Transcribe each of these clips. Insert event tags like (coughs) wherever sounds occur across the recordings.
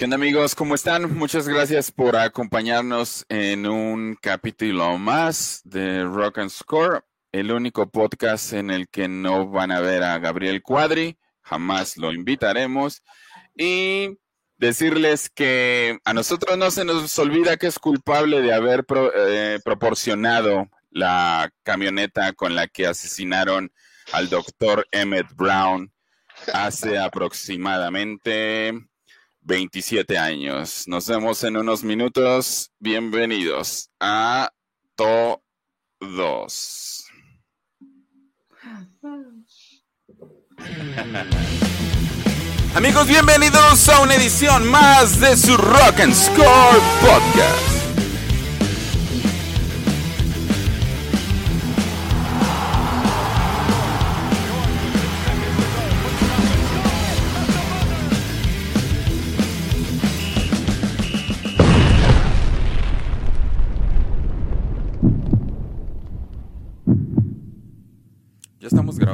¿Qué amigos? ¿Cómo están? Muchas gracias por acompañarnos en un capítulo más de Rock and Score, el único podcast en el que no van a ver a Gabriel Cuadri, jamás lo invitaremos. Y decirles que a nosotros no se nos olvida que es culpable de haber eh, proporcionado la camioneta con la que asesinaron al doctor Emmett Brown hace aproximadamente 27 años. Nos vemos en unos minutos. Bienvenidos a todos. Amigos, bienvenidos a una edición más de su Rock and Score Podcast.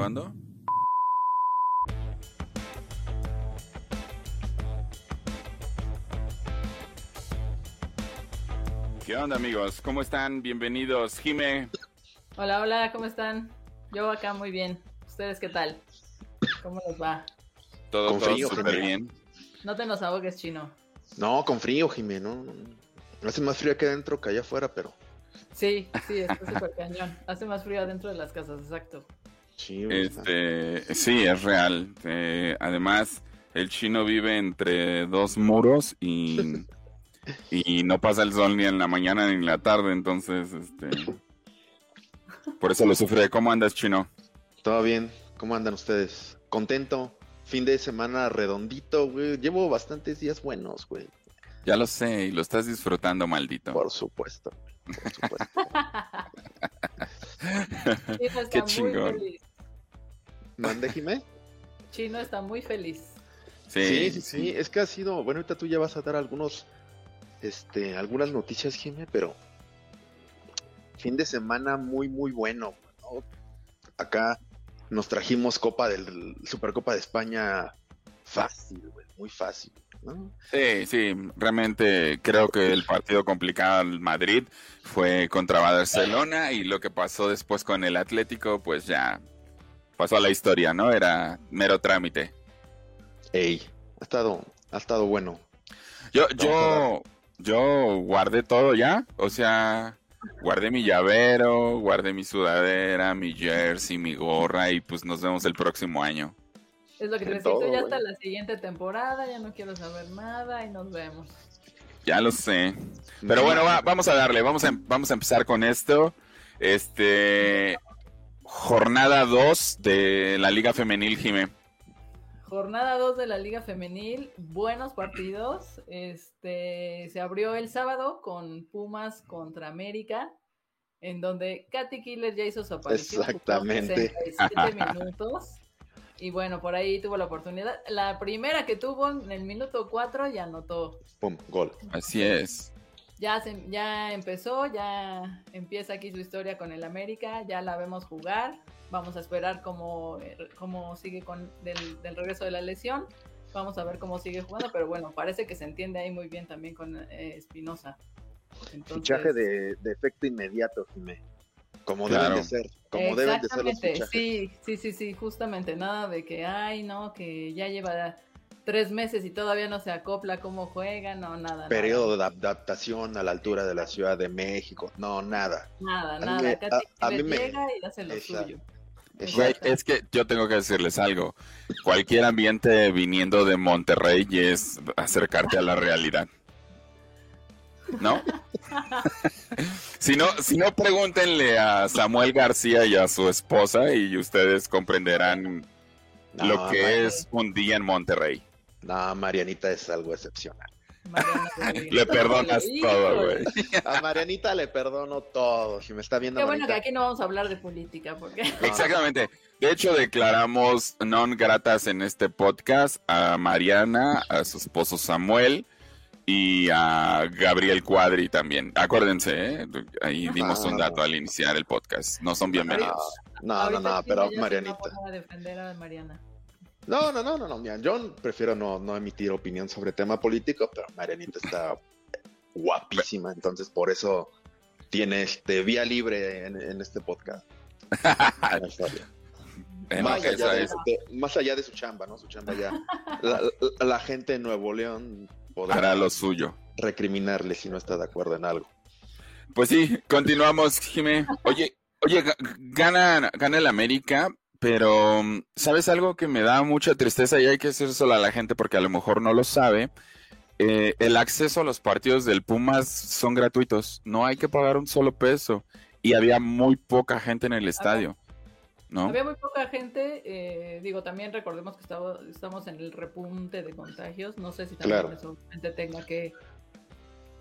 Grabando? ¿Qué onda amigos? ¿Cómo están? Bienvenidos. Jime. Hola, hola, ¿cómo están? Yo acá muy bien. ¿Ustedes qué tal? ¿Cómo les va? Todo, con frío, súper bien. No te nos ahogues, chino. No, con frío, Jime, no. Hace más frío aquí adentro que allá afuera, pero... Sí, sí, está súper cañón. Hace más frío adentro de las casas, exacto. Sí, este, sí, es real. Eh, además, el chino vive entre dos muros y, (laughs) y no pasa el sol ni en la mañana ni en la tarde, entonces, este, por eso lo sufre. ¿Cómo andas, chino? Todo bien. ¿Cómo andan ustedes? Contento. Fin de semana redondito, güey. Llevo bastantes días buenos, güey. Ya lo sé, y lo estás disfrutando, maldito. Por supuesto. Por supuesto. (laughs) (laughs) Qué chingón. ¿Mande, Jimé? Chino está muy feliz. Sí, sí, sí, Es que ha sido. Bueno, ahorita tú ya vas a dar algunos. Este, algunas noticias, Jimé, pero. Fin de semana muy, muy bueno. Acá nos trajimos Copa del Supercopa de España fácil, güey, muy fácil. Sí, sí, realmente creo que el partido complicado al Madrid fue contra Barcelona y lo que pasó después con el Atlético, pues ya pasó a la historia, ¿no? Era mero trámite. Ey, ha estado, ha estado bueno. Yo, yo, yo guardé todo ya, o sea, guardé mi llavero, guardé mi sudadera, mi jersey, mi gorra y pues nos vemos el próximo año. Es lo que necesito ya hasta la siguiente temporada, ya no quiero saber nada y nos vemos. Ya lo sé. Pero bueno, vamos a darle, vamos a, vamos a empezar con esto. Este, jornada 2 de la Liga Femenil, Jime. Jornada 2 de la Liga Femenil, buenos partidos. Este se abrió el sábado con Pumas contra América, en donde Katy Killer ya hizo su aparición. Exactamente. 67 minutos. Y bueno, por ahí tuvo la oportunidad. La primera que tuvo en el minuto 4 ya anotó. Pum, gol. Así es. Ya, ya empezó, ya empieza aquí su historia con el América, ya la vemos jugar. Vamos a esperar cómo, cómo sigue con del, regreso de la lesión. Vamos a ver cómo sigue jugando, pero bueno, parece que se entiende ahí muy bien también con eh, Espinosa. Fichaje de, efecto inmediato, Jimé. Como deben de ser, como deben de ser los fichajes. Sí, sí, sí, sí, justamente, nada de que, ay, no, que ya lleva tres meses y todavía no se acopla cómo juega, no, nada. Periodo de adaptación a la altura de la Ciudad de México, no, nada. Nada, nada, a, mí me... llega y hace lo suyo. es que yo tengo que decirles algo. Cualquier ambiente viniendo de Monterrey es acercarte a la realidad. ¿No? (laughs) si no, si no, pregúntenle a Samuel García y a su esposa y ustedes comprenderán lo que es un día en Monterrey. No, Marianita es algo excepcional. (laughs) le perdonas todo, güey. A Marianita le perdono todo. Si me está viendo. Qué bueno que aquí no vamos a hablar de política, porque. Exactamente. De hecho, declaramos non gratas en este podcast a Mariana, a su esposo Samuel y a Gabriel Cuadri también. Acuérdense, ¿eh? ahí dimos un dato al iniciar el podcast. No son bienvenidos. No, no, no, pero Marianita. A defender a Mariana. No, no, no, no, no. Mira, yo prefiero no, no emitir opinión sobre tema político, pero Marianita está guapísima, entonces por eso tiene este vía libre en, este podcast. (laughs) más, allá de, más, allá de, su chamba, ¿no? Su chamba ya. La, (laughs) gente de Nuevo León podrá lo suyo. Recriminarle si no está de acuerdo en algo. Pues sí, continuamos, Jimé. Oye, oye, gana, gana el América, pero ¿sabes algo que me da mucha tristeza y hay que solo a la gente porque a lo mejor no lo sabe? Eh, el acceso a los partidos del Pumas son gratuitos, no hay que pagar un solo peso y había muy poca gente en el estadio. ¿No? Había muy poca gente, eh, digo, también recordemos que estamos en el repunte de contagios, no sé si también eso tenga que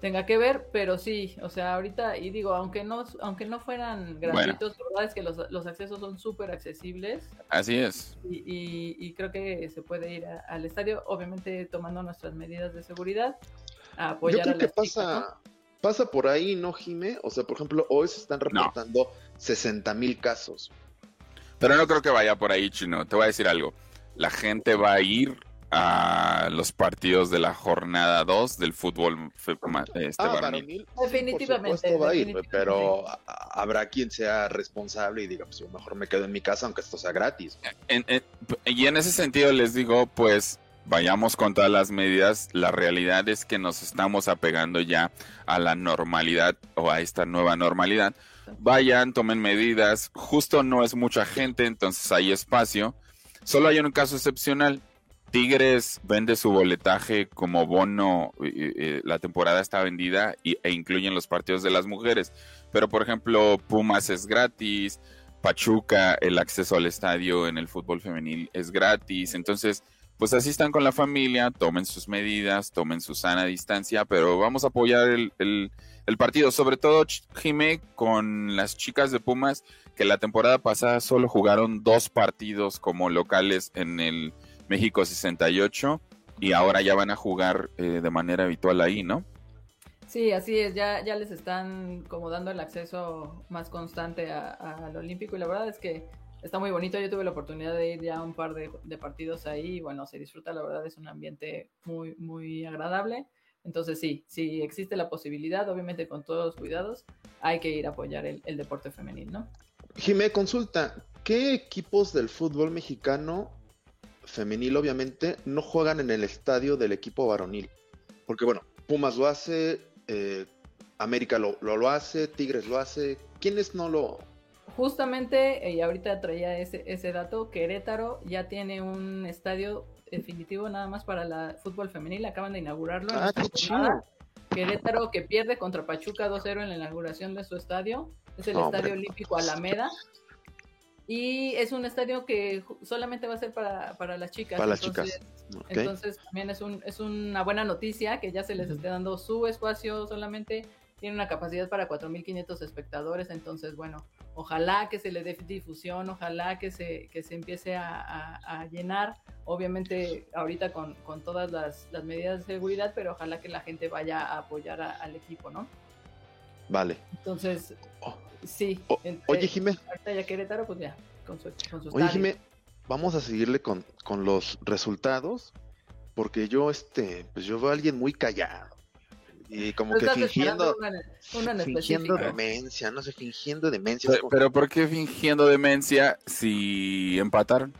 tenga que ver, pero sí, o sea, ahorita, y digo, aunque no, aunque no fueran gratuitos, la verdad es que los, accesos son súper accesibles. Así es. Y, creo que se puede ir al estadio, obviamente tomando nuestras medidas de seguridad, a apoyar Yo creo que pasa, pasa por ahí, ¿no, Jime? O sea, por ejemplo, hoy se están reportando 60 mil casos. Pero no creo que vaya por ahí, Chino. Te voy a decir algo. La gente va a ir a los partidos de la jornada 2 del fútbol este, ah, definitivamente, va a ir, pero habrá quien sea responsable y diga, pues yo mejor me quedo en mi casa aunque esto sea gratis. y en ese sentido les digo, pues vayamos con todas las medidas. La realidad es que nos estamos apegando ya a la normalidad o a esta nueva normalidad. Vayan, tomen medidas. Justo no es mucha gente, entonces hay espacio. Solo hay un caso excepcional Tigres vende su boletaje como bono, la temporada está vendida e incluyen los partidos de las mujeres. Pero por ejemplo, Pumas es gratis, Pachuca, el acceso al estadio en el fútbol femenil es gratis. Entonces, pues así están con la familia, tomen sus medidas, tomen su sana distancia, pero vamos a apoyar el, el partido, sobre todo Jimé con las chicas de Pumas, que la temporada pasada solo jugaron dos partidos como locales en el México 68 y ahora ya van a jugar eh, de manera habitual ahí, ¿no? Sí, así es, ya, ya les están como dando el acceso más constante al Olímpico y la verdad es que está muy bonito, yo tuve la oportunidad de ir ya a un par de, partidos ahí y bueno, se disfruta, la verdad es un ambiente muy, muy agradable. Entonces sí, sí existe la posibilidad, obviamente con todos los cuidados, hay que ir a apoyar el, el deporte femenil, ¿no? Jimé, consulta, ¿qué equipos del fútbol mexicano femenil, obviamente, no juegan en el estadio del equipo varonil. Porque, bueno, Pumas lo hace, eh, América lo, lo, hace, Tigres lo hace. ¿Quiénes no lo...? Justamente, y ahorita traía ese, ese dato, Querétaro ya tiene un estadio definitivo nada más para la fútbol femenil, acaban de inaugurarlo. Ah, qué chido. Querétaro que pierde contra Pachuca 2-0 en la inauguración de su estadio, es el Estadio Olímpico Alameda. Y es un estadio que solamente va a ser para, para las chicas. Para las chicas. Entonces también es, un, es una buena noticia que ya se les esté dando su espacio solamente. Tiene una capacidad para 4.500 espectadores, entonces bueno, ojalá que se le dé difusión, ojalá que se, que se empiece a, llenar, obviamente ahorita con, con todas las, las, medidas de seguridad, pero ojalá que la gente vaya a apoyar al equipo, ¿no? Vale. Entonces, sí. oye, Jimé. Ahorita ya Querétaro, pues ya, con su, Oye, Jimé, vamos a seguirle con, con los resultados, porque yo, este, pues yo veo a alguien muy callado. Y como que fingiendo, fingiendo demencia, no sé, fingiendo demencia. Pero, ¿por qué fingiendo demencia si empataron?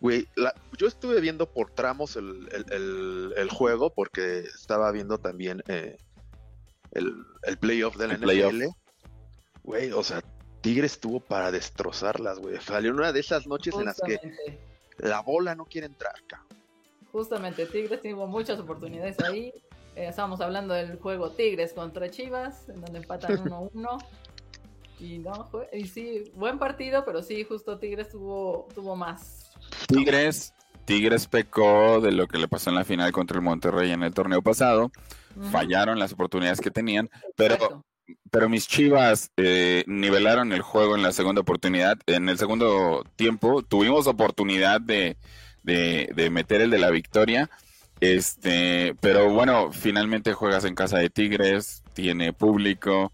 Güey, yo estuve viendo por tramos el, el, el, juego porque estaba viendo también eh, el, el playoff del NFL. Güey, o sea, Tigres estuvo para destrozarlas, güey. Salió una de esas noches en las que la bola no quiere entrar, cabrón. Justamente, Tigres tuvo muchas oportunidades ahí. Eh, estábamos hablando del juego Tigres contra Chivas, en donde empatan (laughs) 1-1. y no, y sí, buen partido, pero sí, justo Tigres tuvo, tuvo más. Tigres, Tigres pecó de lo que le pasó en la final contra el Monterrey en el torneo pasado fallaron las oportunidades que tenían, pero, pero mis Chivas eh, nivelaron el juego en la segunda oportunidad. En el segundo tiempo tuvimos oportunidad de, de, meter el de la victoria. Este, pero bueno, finalmente juegas en casa de Tigres, tiene público,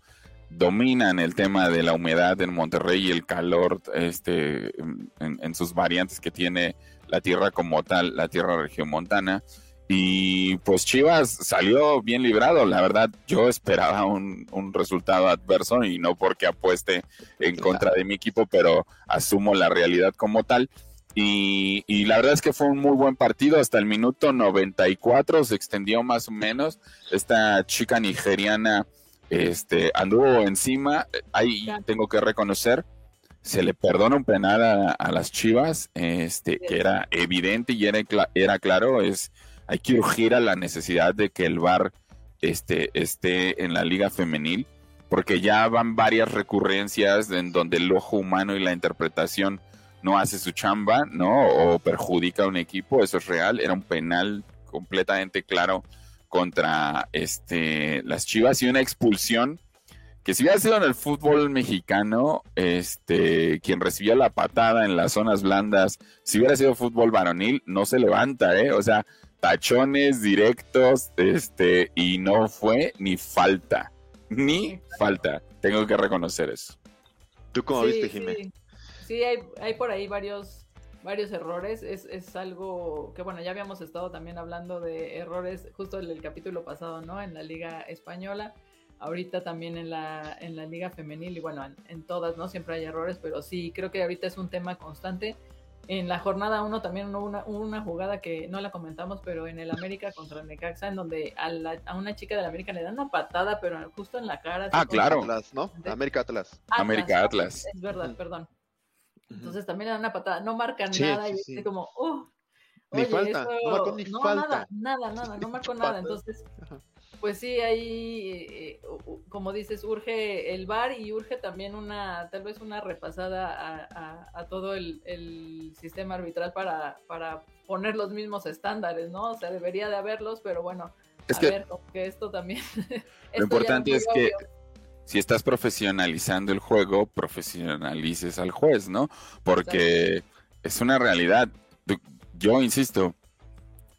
dominan el tema de la humedad en Monterrey y el calor este, en, sus variantes que tiene la tierra como tal, la tierra regiomontana. Y pues Chivas salió bien librado. La verdad, yo esperaba un, un, resultado adverso y no porque apueste en contra de mi equipo, pero asumo la realidad como tal. Y, y, la verdad es que fue un muy buen partido. Hasta el minuto 94 se extendió más o menos. Esta chica nigeriana este, anduvo encima. Ahí tengo que reconocer, se le perdona un penal a, las Chivas, este, que era evidente y era, era claro. Es hay que urgir a la necesidad de que el VAR este, esté en la liga femenil, porque ya van varias recurrencias en donde el ojo humano y la interpretación no hace su chamba, ¿no? O perjudica a un equipo, eso es real, era un penal completamente claro contra este, las Chivas y una expulsión que si hubiera sido en el fútbol mexicano, este, quien recibía la patada en las zonas blandas, si hubiera sido fútbol varonil, no se levanta, ¿eh? O sea, tachones directos, este, y no fue ni falta, ni falta. Tengo que reconocer eso. ¿Tú cómo viste, Jiménez? Sí, sí hay, hay, por ahí varios, varios errores. Es, es, algo que, bueno, ya habíamos estado también hablando de errores justo en el capítulo pasado, ¿no? En la Liga Española. Ahorita también en la, en la Liga Femenil y bueno, en, en todas, ¿no? Siempre hay errores, pero sí, creo que ahorita es un tema constante en la jornada 1 también hubo una, una, jugada que no la comentamos, pero en el América contra el Necaxa, en donde a, la, a una chica del América le dan una patada, pero justo en la cara. Ah, claro. Atlas, ¿no? América Atlas. América Atlas. Es verdad, perdón. Entonces también le dan una patada, no marcan nada y es como, oh, ni falta, no marcó ni no, falta. Nada, nada, nada, no marcó nada. Entonces, pues sí, ahí, eh, como dices, urge el bar y urge también una, tal vez una repasada a, todo el, sistema arbitral para, para poner los mismos estándares, ¿no? O sea, debería de haberlos, pero bueno, a ver, que esto también. (laughs) lo importante es que si estás profesionalizando el juego, profesionalices al juez, ¿no? Porque es una realidad. Yo insisto,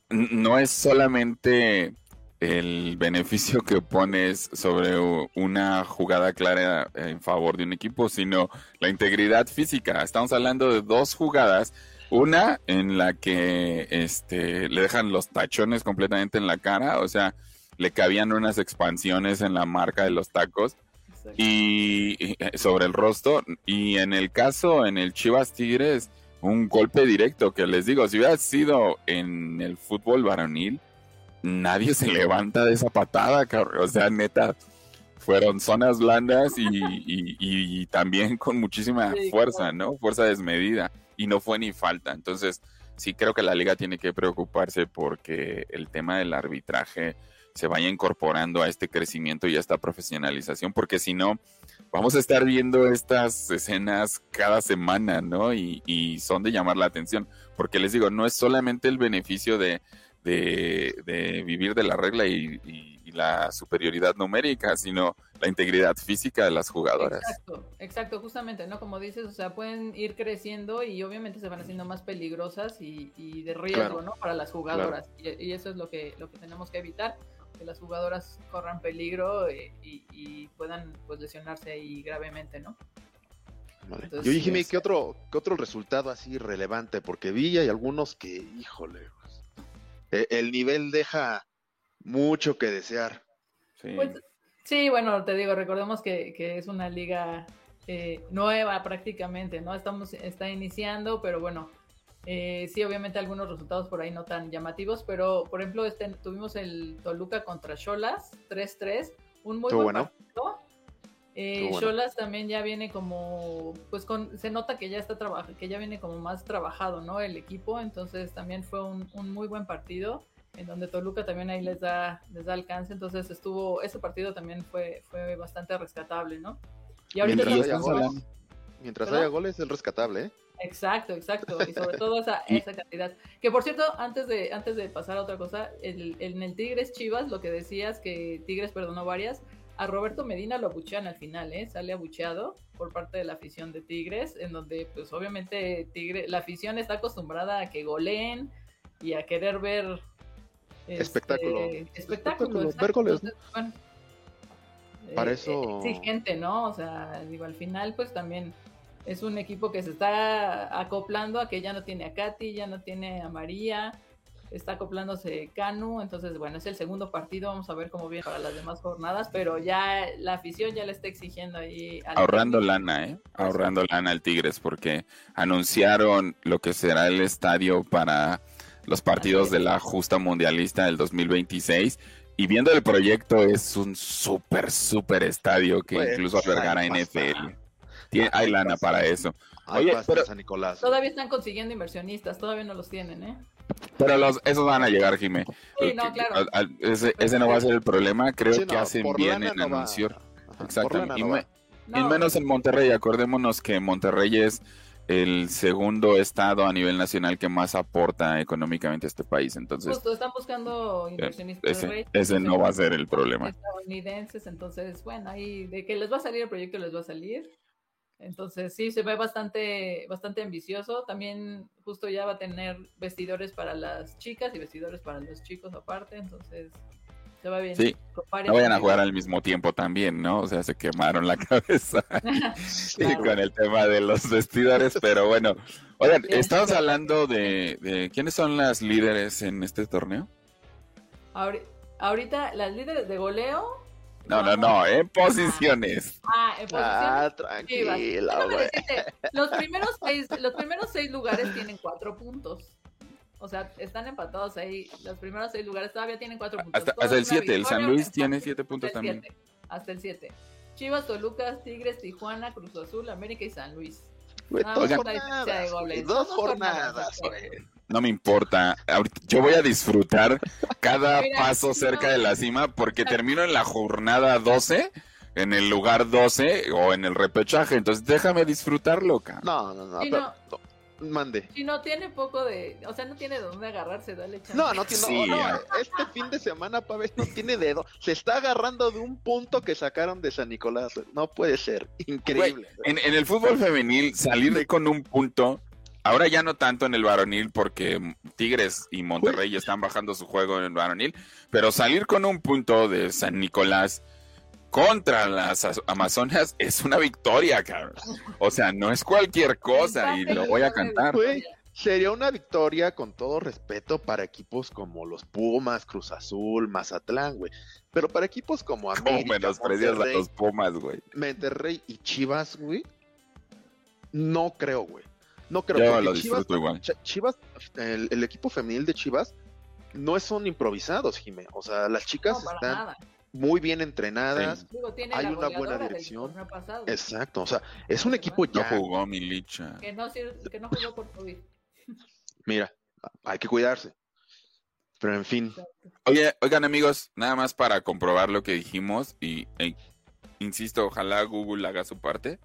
no es solamente el beneficio que pones sobre una jugada clara en favor de un equipo, sino la integridad física. Estamos hablando de dos jugadas. Una en la que este, le dejan los tachones completamente en la cara, o sea, le cabían unas expansiones en la marca de los tacos y, y sobre el rostro. Y en el caso, en el Chivas Tigres, un golpe directo que les digo, si hubiera sido en el fútbol varonil, nadie se levanta de esa patada, cabrón. O sea, neta, fueron zonas blandas y, también con muchísima fuerza, ¿no? Fuerza desmedida. Y no fue ni falta. Entonces, sí creo que la liga tiene que preocuparse porque el tema del arbitraje se vaya incorporando a este crecimiento y a esta profesionalización, porque si no, vamos a estar viendo estas escenas cada semana, ¿no? Y, y son de llamar la atención, porque les digo, no es solamente el beneficio de, de, vivir de la regla y, la superioridad numérica, sino la integridad física de las jugadoras. Exacto, exacto, justamente, ¿no? Como dices, o sea, pueden ir creciendo y obviamente se van haciendo más peligrosas y, de riesgo, ¿no? Para las jugadoras. Y, eso es lo que, lo que tenemos que evitar, que las jugadoras corran peligro eh, y, puedan pues lesionarse ahí gravemente, ¿no? Yo dije, ¿qué otro, ¿qué otro resultado así relevante? Porque vi hay algunos que, híjole, e, el nivel deja mucho que desear. Sí. Pues, sí, bueno, te digo, recordemos que, es una liga eh, nueva prácticamente, ¿no? Estamos, está iniciando, pero bueno, eh, sí, obviamente algunos resultados por ahí no tan llamativos, pero por ejemplo, este, tuvimos el Toluca contra Cholas, 3-3, un muy buen partido. Eh, Cholas también ya viene como, pues con, se nota que ya está trabajando, que ya viene como más trabajado, ¿no? El equipo, entonces también fue un, muy buen partido, en donde Toluca también ahí les da, les da alcance, entonces estuvo, ese partido también fue, fue bastante rescatable, ¿no? Y ahorita mientras, haya goles, mientras haya goles, es rescatable, ¿eh? Exacto, exacto, y sobre (laughs) todo esa, esa cantidad. Que por cierto, antes de, antes de pasar a otra cosa, el, en el Tigres Chivas, lo que decías que Tigres perdonó varias, a Roberto Medina lo abuchean al final, ¿eh? Sale abucheado por parte de la afición de Tigres, en donde pues obviamente Tigre, la afición está acostumbrada a que goleen y a querer ver este, espectáculo. Espectáculo, ver goles. Para eso... exigente, ¿no? O sea, digo, al final pues también es un equipo que se está acoplando a que ya no tiene a Katy, ya no tiene a María, está acoplándose Canu, entonces bueno, es el segundo partido, vamos a ver cómo viene para las demás jornadas, pero ya la afición ya le está exigiendo ahí. Ahorrando lana, ¿eh? Ahorrando lana al Tigres, porque anunciaron lo que será el estadio para los partidos de la justa mundialista del 2026. Y viendo el proyecto, es un súper, súper estadio que pues, incluso albergará NFL. Tiene, hay lana para eso. Oye, pero Nicolás. Todavía están consiguiendo inversionistas, todavía no los tienen, ¿eh? Pero los, esos van a llegar, Jimé. Sí, no, claro. ese, ese, no va a ser el problema. Creo que hacen bien en anunciar. Exacto. Y, menos en Monterrey. Acordémonos que Monterrey es el segundo estado a nivel nacional que más aporta económicamente a este país. Entonces, Justo, están buscando eh, inversionistas. Ese, ese no va a ser el problema. Estadounidenses, entonces, bueno, ahí de que les va a salir el proyecto, les va a salir. Entonces sí, se ve bastante, bastante ambicioso. También justo ya va a tener vestidores para las chicas y vestidores para los chicos aparte. Entonces se va bien. Sí, no vayan a jugar al mismo tiempo también, ¿no? O sea, se quemaron la (laughs) cabeza (laughs) con el tema de los vestidores, pero bueno. Oigan, estamos hablando de, de, ¿quiénes son las líderes en este torneo? Ahorita las líderes de goleo no, no, no, en posiciones. Ah, en posiciones. Ah, tranquila. Los primeros seis, los primeros seis lugares tienen cuatro puntos. O sea, están empatados ahí. Los primeros seis lugares todavía tienen cuatro puntos. Hasta, el siete. El San Luis tiene siete puntos también. hasta el siete. Chivas, Toluca, Tigres, Tijuana, Cruz Azul, América y San Luis. Dos jornadas, dos jornadas, no me importa. Yo voy a disfrutar cada (laughs) paso cerca de la cima porque (laughs) termino en la jornada 12, en el lugar 12 o en el repechaje. Entonces déjame disfrutarlo, cara. No, no, no. Pero, Mande. Si no tiene poco de. O sea, no tiene de dónde agarrarse, dale chance. No, no tiene. no, este fin de semana, Pavel, no tiene dedo. Se está agarrando de un punto que sacaron de San Nicolás. No puede ser. Increíble. en, en, el fútbol femenil, salir con un punto Ahora ya no tanto en el varonil porque Tigres y Monterrey están bajando su juego en el varonil, pero salir con un punto de San Nicolás contra las Amazonas es una victoria, cabrón. O sea, no es cualquier cosa y lo voy a cantar. sería una victoria con todo respeto para equipos como los Pumas, Cruz Azul, Mazatlán, güey. Pero para equipos como América, ¿Cómo menosprecias a los Pumas, güey? Monterrey y Chivas, güey. No creo, güey. No creo que Chivas, Chivas el, equipo femenil de Chivas no son improvisados, Jimé. O sea, las chicas están muy bien entrenadas. hay una buena dirección. Exacto, o sea, es un equipo ya. No jugó Milicha. Que no, que no jugó por COVID. (laughs) Mira, hay que cuidarse. Pero en fin. Oye, oigan amigos, nada más para comprobar lo que dijimos y insisto, ojalá Google haga su parte.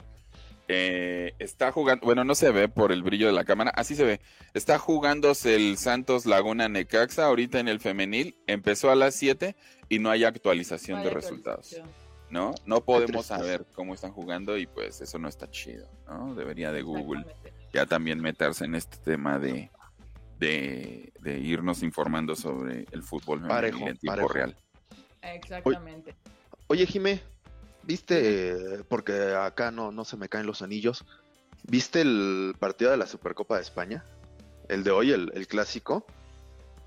Eh, está jugando, bueno, no se ve por el brillo de la cámara, así se ve. Está jugándose el Santos Laguna Necaxa ahorita en el femenil. Empezó a las 7 y no hay actualización de resultados. ¿No? No podemos saber cómo están jugando y pues eso no está chido, ¿no? Debería de Google ya también meterse en este tema de, de, irnos informando sobre el fútbol femenil en tiempo real. Exactamente. Oye, Jimé, ¿Viste, porque acá no, no se me caen los anillos, ¿viste el partido de la Supercopa de España? El de hoy, el, el clásico.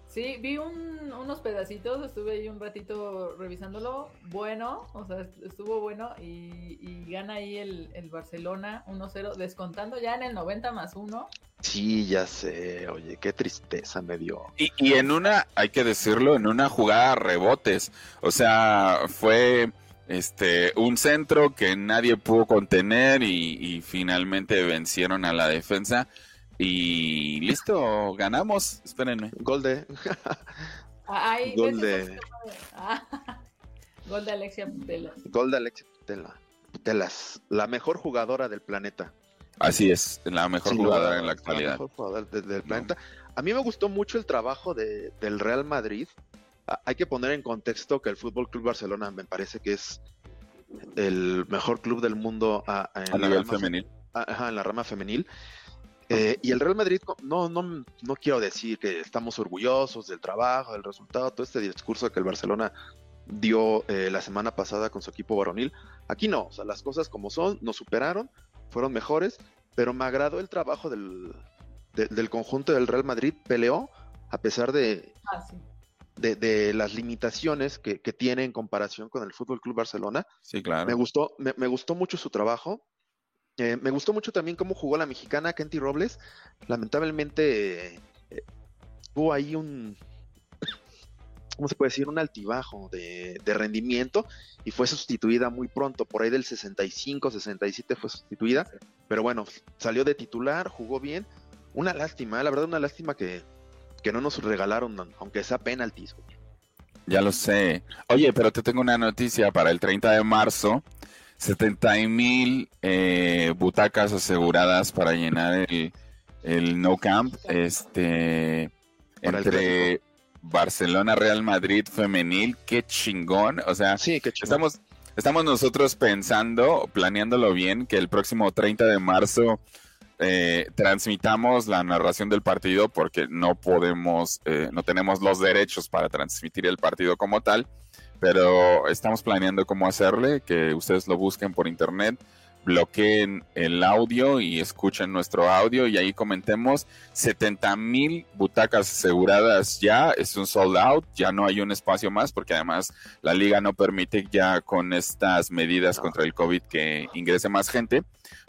Sí, vi unos pedacitos, estuve ahí un ratito revisándolo. Bueno, o sea, estuvo bueno y, gana ahí el, el Barcelona 1-0, descontando ya en el 90 más 1. Sí, ya sé, oye, qué tristeza me dio. Y, y en una, hay que decirlo, en una jugada rebotes. O sea, fue este, un centro que nadie pudo contener y, finalmente vencieron a la defensa. Y listo, ganamos. Espérenme. Gol de. Gol de. (laughs) Gol de Alexia Putelas. Gol de Alexia Putelas. La mejor jugadora del planeta. Así es, la mejor jugadora en la actualidad. La mejor jugadora del, planeta. A mí me gustó mucho el trabajo de, del Real Madrid hay que poner en contexto que el Fútbol Club Barcelona me parece que es el mejor club del mundo a, en nivel femenil. Ajá, en la rama femenil. Eh, y el Real Madrid, no, no, no quiero decir que estamos orgullosos del trabajo, del resultado, todo este discurso que el Barcelona dio eh, la semana pasada con su equipo varonil. Aquí no, o sea, las cosas como son, nos superaron, fueron mejores, pero me agradó el trabajo del, del conjunto del Real Madrid, peleó a pesar de, ah, de, las limitaciones que, tiene en comparación con el Fútbol Club Barcelona. Sí, claro. Me gustó, me, gustó mucho su trabajo. Eh, me gustó mucho también cómo jugó la mexicana Kenty Robles. Lamentablemente eh, hubo ahí un, ¿cómo se puede decir? Un altibajo de, rendimiento y fue sustituida muy pronto, por ahí del 65, 67 fue sustituida, pero bueno, salió de titular, jugó bien. Una lástima, la verdad, una lástima que, que no nos regalaron, aunque sea penaltis. Ya lo sé. Oye, pero te tengo una noticia para el 30 de marzo. 70 mil eh, butacas aseguradas para llenar el, el No Camp. Este, entre Barcelona Real Madrid femenil, qué chingón. O sea, sí, qué estamos, estamos nosotros pensando, planeándolo bien, que el próximo 30 de marzo eh, transmitamos la narración del partido porque no podemos, eh, no tenemos los derechos para transmitir el partido como tal, pero estamos planeando cómo hacerle, que ustedes lo busquen por internet bloqueen el audio y escuchen nuestro audio y ahí comentemos 70 mil butacas aseguradas ya, es un sold out, ya no hay un espacio más porque además la liga no permite ya con estas medidas contra el COVID que ingrese más gente,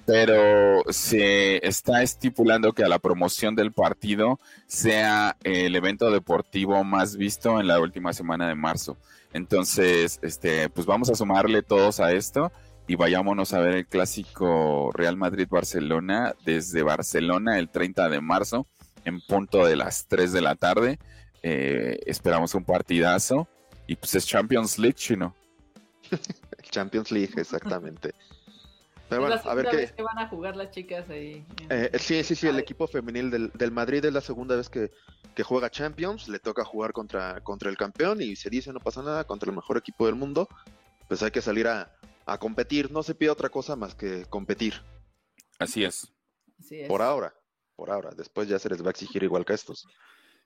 pero se está estipulando que a la promoción del partido sea el evento deportivo más visto en la última semana de marzo. Entonces, este, pues vamos a sumarle todos a esto y vayámonos a ver el clásico Real Madrid-Barcelona desde Barcelona el 30 de marzo en punto de las 3 de la tarde. Eh, esperamos un partidazo y pues es Champions League, chino. (laughs) Champions League, exactamente. Pero bueno, a ver qué. que van a jugar las chicas ahí. Eh, sí, sí, sí, el equipo femenil del, del, Madrid es la segunda vez que, que, juega Champions, le toca jugar contra, contra el campeón y se dice no pasa nada, contra el mejor equipo del mundo, pues hay que salir a, a competir. No se pide otra cosa más que competir. Así es. Por ahora, por ahora. Después ya se les va a exigir igual que estos.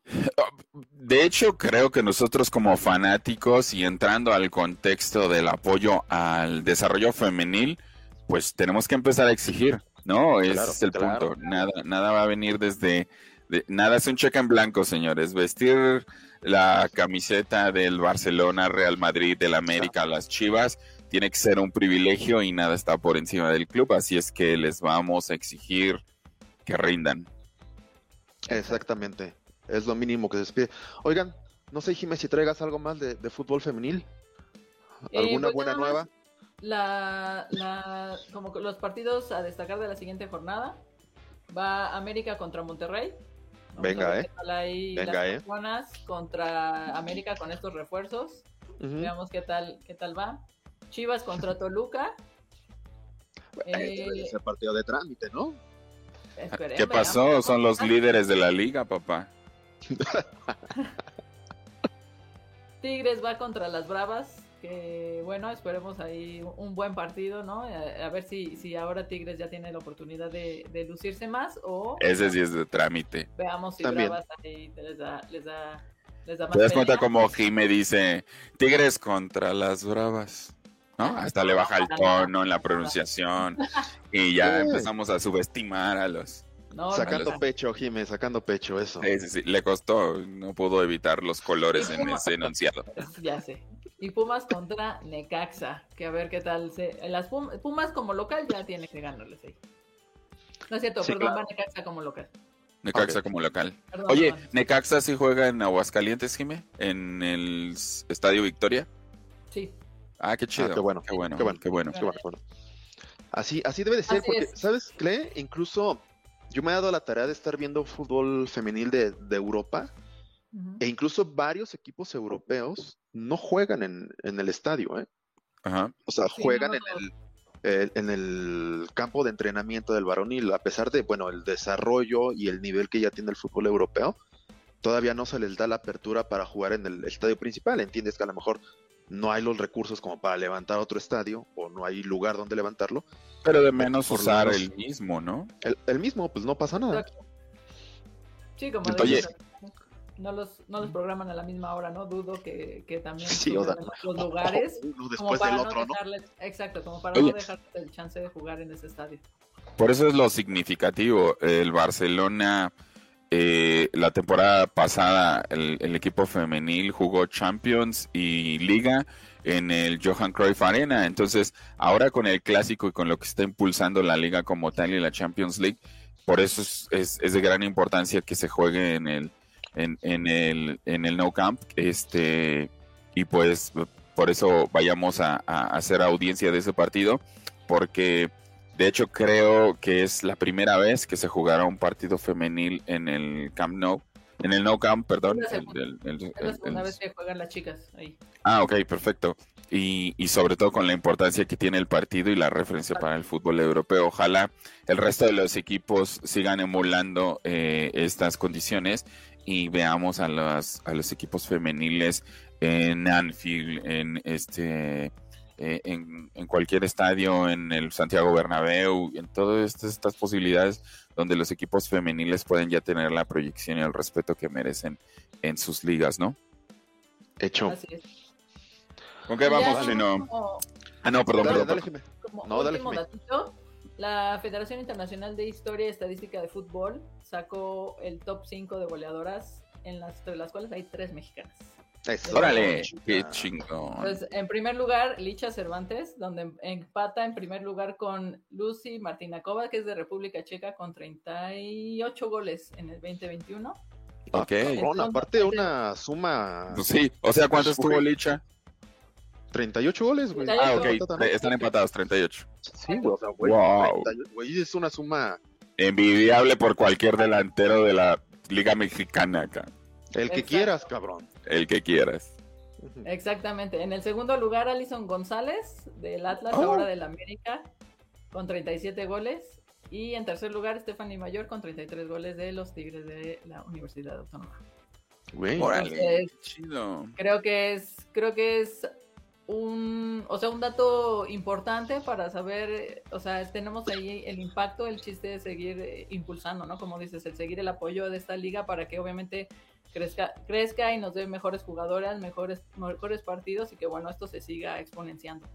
(laughs) De hecho, creo que nosotros como fanáticos y entrando al contexto del apoyo al desarrollo femenil, pues tenemos que empezar a exigir, ¿no? Ese es el punto. Nada, nada va a venir desde... nada es un cheque en blanco, señores. Vestir la camiseta del Barcelona, Real Madrid, del América, las Chivas, tiene que ser un privilegio y nada está por encima del club, así es que les vamos a exigir que rindan. Exactamente, es lo mínimo que se despide. Oigan, no sé, Jiménez, si traigas algo más de, fútbol femenil. Eh, ¿Alguna pues buena nueva? La, la, como los partidos a destacar de la siguiente jornada. Va América contra Monterrey. Venga, eh. Venga, eh. contra América con estos refuerzos. Veamos qué tal, qué tal va. Chivas contra (laughs) Toluca. Eh, ese partido de trámite, ¿no? ¿Qué pasó? Son los líderes de la liga, papá. (laughs) Tigres va contra las Bravas, que bueno, esperemos ahí un buen partido, ¿no? A, ver si, si ahora Tigres ya tiene la oportunidad de, lucirse más o... Ese sí es de trámite. Veamos si Bravas ahí les da, les da, les da más ¿Te das cuenta como Jime dice, Tigres contra las Bravas? Hasta le baja el tono en la pronunciación y ya empezamos a subestimar a los... sacando pecho, Jiménez, sacando pecho, eso. Sí, sí, sí, le costó, no pudo evitar los colores en ese enunciado. (laughs) Ya sé. Y Pumas contra Necaxa, que a ver qué tal se... Las Pumas, como local ya tiene que ganarles ahí. No es cierto, perdón, va Necaxa como local. Necaxa como local. Oye, ¿Necaxa sí juega en Aguascalientes, Jimé? ¿En el Estadio Victoria? Sí. Ah, qué chido. Ah, qué bueno. Qué bueno. Qué bueno. Qué bueno. Qué bueno. Así, así debe de ser, porque, ¿sabes, Cle? Incluso yo me he dado la tarea de estar viendo fútbol femenil de, Europa e incluso varios equipos europeos no juegan en, el estadio, ¿eh? Ajá. O sea, juegan en el, en el campo de entrenamiento del varonil, a pesar de, bueno, el desarrollo y el nivel que ya tiene el fútbol europeo, todavía no se les da la apertura para jugar en el estadio principal. Entiendes que a lo mejor no hay los recursos como para levantar otro estadio o no hay lugar donde levantarlo. Pero de menos usar el mismo, ¿no? El, mismo, pues no pasa nada. Sí, como Oye, no los, no los programan a la misma hora, ¿no? Dudo que, que también Sí, o sea, los lugares. (laughs) Uno como para del no otro, ¿no? dejarles- exacto, como para Oye. no dejar el chance de jugar en ese estadio. Por eso es lo significativo. El Barcelona, eh, la temporada pasada, el, equipo femenil jugó Champions y Liga en el Johan Cruyff Arena. Entonces, ahora con el clásico y con lo que está impulsando la liga como tal y la Champions League, por eso es, es- es de gran importancia que se juegue en el, en, en el, en el No Camp. Este, y pues por eso vayamos a hacer audiencia de ese partido, porque de hecho creo que es la primera vez que se jugará un partido femenil en el Camp Nou, en el No Camp, perdón. Es la el- el- el- Es la el- segunda vez que juegan las chicas ahí. Ah, ok, perfecto. Y, y sobre todo con la importancia que tiene el partido y la referencia para el fútbol europeo. Ojalá el resto de los equipos sigan emulando eh, estas condiciones y veamos a los, a los equipos femeniles en Anfield, en este eh, en, en cualquier estadio, en el Santiago Bernabéu, en todas estas, estas posibilidades donde los equipos femeniles pueden ya tener la proyección y el respeto que merecen en sus ligas, ¿no? Hecho. Así es. ¿Con qué vamos, Chino? como- Ah, no, perdón, Dale, perdón. dale. Como No, dale, último Jimé. datito, la Federación Internacional de Historia y Estadística de Fútbol sacó el top 5 de goleadoras, en las, entre las cuales hay tres mexicanas. Eso, Órale, qué chingón. Pues, en primer lugar, Licha Cervantes, donde em- empata en primer lugar con Lucy Martinakova, que es de República Checa, con 38 goles en el 2021. Ah, Ok. cabrón, aparte una suma Pues sí, o sea, ¿cuántos tuvo Licha? 38 goles, güey. 38. Ah, ok, están empatados, 38. Sí, güey, o sea, güey, Wow. 38, güey, es una suma Envidiable por cualquier delantero de la Liga Mexicana acá. el que Exacto. quieras, cabrón. El que quieras. Exactamente. En el segundo lugar, Alison González, del Atlas, Oh. ahora del América, con 37 goles. Y en tercer lugar, Stephanie Mayor, con 33 goles de los Tigres de la Universidad Autónoma. Güey. Entonces, Chido. creo que es, creo que es un, o sea, un dato importante para saber, o sea, tenemos ahí el impacto, el chiste de seguir eh, impulsando, ¿no? Como dices, el seguir el apoyo de esta liga para que obviamente crezca, crezca y nos dé mejores jugadoras, mejores, mejores partidos y que bueno, esto se siga exponenciando.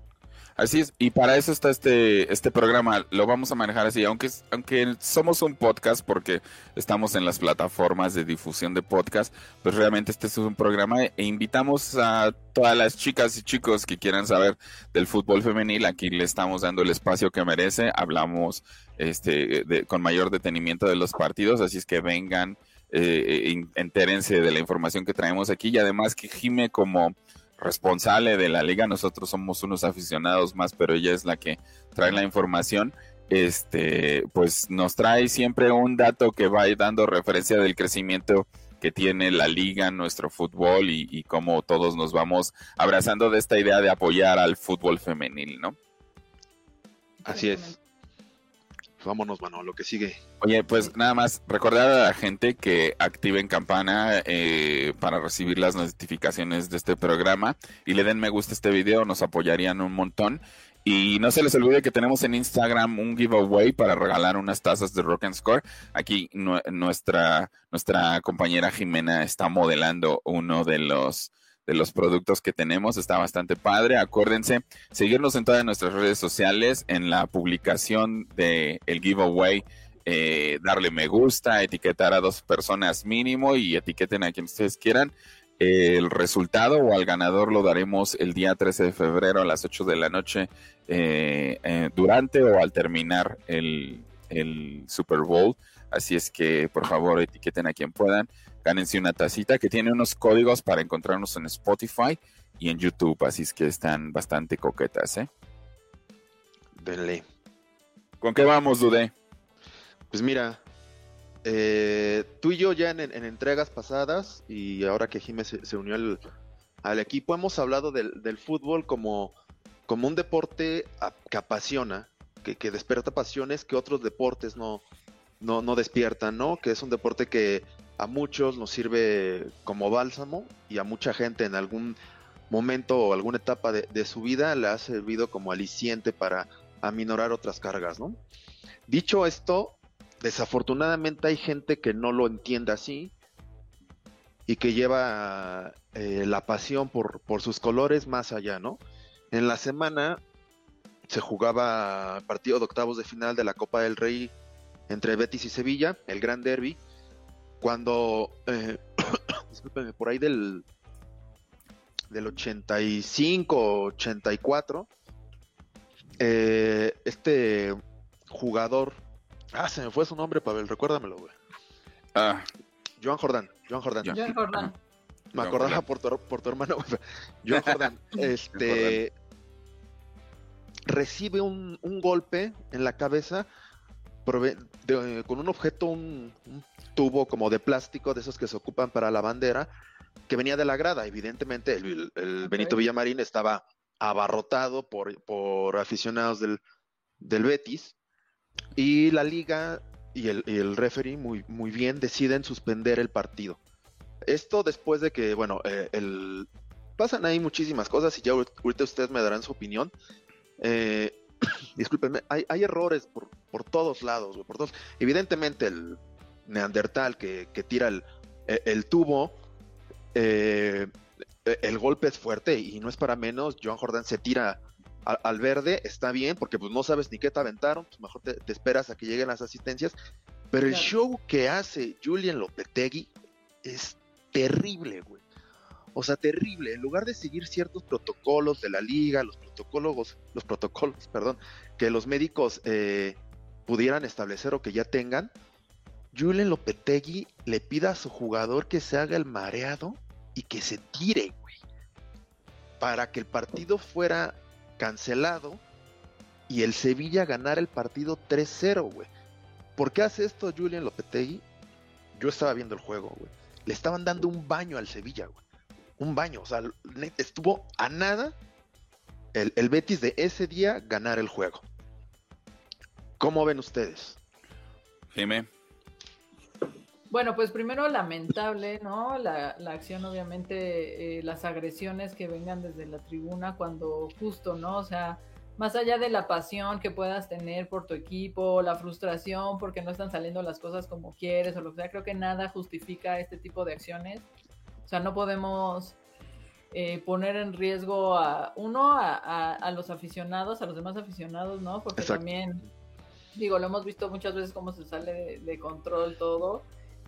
Así es, y para eso está este, este programa, lo vamos a manejar así, aunque, aunque somos un podcast porque estamos en las plataformas de difusión de podcast, pues realmente este es un programa e invitamos a todas las chicas y chicos que quieran saber del fútbol femenil, aquí le estamos dando el espacio que merece, hablamos este, de- con mayor detenimiento de los partidos, así es que vengan, eh, entérense de la información que traemos aquí y además que Jime como responsable de la liga, nosotros somos unos aficionados más, pero ella es la que trae la información. Este, pues nos trae siempre un dato que va dando referencia del crecimiento que tiene la liga, nuestro fútbol y, y cómo todos nos vamos abrazando de esta idea de apoyar al fútbol femenil, ¿no? así es. Vámonos, mano, lo que sigue. Oye, pues nada más recordar a la gente que activen campana eh, para recibir las notificaciones de este programa y le den me gusta a este video, nos apoyarían un montón. Y no se les olvide que tenemos en Instagram un giveaway para regalar unas tazas de Rock and Score. Aquí nu- nuestra, nuestra compañera Jimena está modelando uno de los, de los productos que tenemos. Está bastante padre. Acuérdense, seguirnos en todas nuestras redes sociales, en la publicación de el giveaway, eh, darle me gusta, etiquetar a dos personas mínimo y etiqueten a quien ustedes quieran. El resultado o al ganador lo daremos el día 13 de febrero a las 8 de la noche eh, eh, durante o al terminar el, el Super Bowl. Así es que por favor etiqueten a quien puedan. Gánense una tacita que tiene unos códigos para encontrarnos en Spotify y en YouTube. Así es que están bastante coquetas. ¿eh? Denle. ¿Con qué vamos, Dude? Pues mira, eh, tú y yo ya en, en entregas pasadas y ahora que Jiménez se, se unió al, al equipo, hemos hablado del, del fútbol como, como un deporte a- que apasiona, que, que despierta pasiones que otros deportes no, no, no despiertan, ¿no? Que es un deporte que a muchos nos sirve como bálsamo y a mucha gente en algún momento o alguna etapa de, su vida le ha servido como aliciente para aminorar otras cargas, ¿no? Dicho esto, desafortunadamente hay gente que no lo entiende así y que lleva eh, la pasión por, por sus colores más allá, ¿no? En la semana se jugaba partido de octavos de final de la Copa del Rey entre Betis y Sevilla, el Gran Derby, cuando, eh, (coughs) discúlpenme, por ahí del, del 85, 84, eh, este jugador, ah, se me fue su nombre, Pavel, recuérdamelo, güey. Ah, Joan Jordán, Joan Jordán. Joan Jordán. Me Joan acordaba Jordán. por tu, por tu hermano, (laughs) güey. Joan Jordán, (laughs) este, recibe un, un golpe en la cabeza prove- de- con un objeto, un, un tubo como de plástico, de esos que se ocupan para la bandera, que venía de la grada. Evidentemente, el. Benito Villamarín estaba abarrotado por, por aficionados del, del Betis y la liga y el, y el referee muy, muy bien deciden suspender el partido. Esto después de que, bueno, eh, el... pasan ahí muchísimas cosas y ya ahor- ahorita ustedes me darán su opinión. Eh, (coughs) discúlpenme, hay, hay errores por, por todos lados, güey, por todos. Evidentemente el Neandertal que, que tira el, el- el tubo, eh, el golpe es fuerte y no es para menos. Joan Jordan se tira al verde, está bien, porque pues no sabes ni qué te aventaron, pues mejor te, te esperas a que lleguen las asistencias. Pero el Claro. show que hace Julian Lopetegui es terrible, güey. O sea, terrible. En lugar de seguir ciertos protocolos de la liga, los protocolos, los protocolos, (laughs) perdón, que los médicos eh, pudieran establecer o que ya tengan, Julian Lopetegui le pida a su jugador que se haga el mareado y que se tire, güey. Para que el partido fuera cancelado y el Sevilla ganara el partido 3-0, güey. ¿Por qué hace esto Julian Lopetegui? Yo estaba viendo el juego, güey. Le estaban dando un baño al Sevilla, güey. Un baño, o sea, estuvo a nada el, el Betis de ese día ganar el juego. ¿Cómo ven ustedes? Jimé. Bueno, pues primero lamentable, ¿no? La, la acción, obviamente, eh, las agresiones que vengan desde la tribuna cuando justo, ¿no? O sea, más allá de la pasión que puedas tener por tu equipo, la frustración porque no están saliendo las cosas como quieres o lo que sea, creo que nada justifica este tipo de acciones. O sea, no podemos eh, poner en riesgo a uno, a, a- a los aficionados, a los demás aficionados, ¿no? Porque Exacto. también, digo, lo hemos visto muchas veces cómo se sale de, de control todo.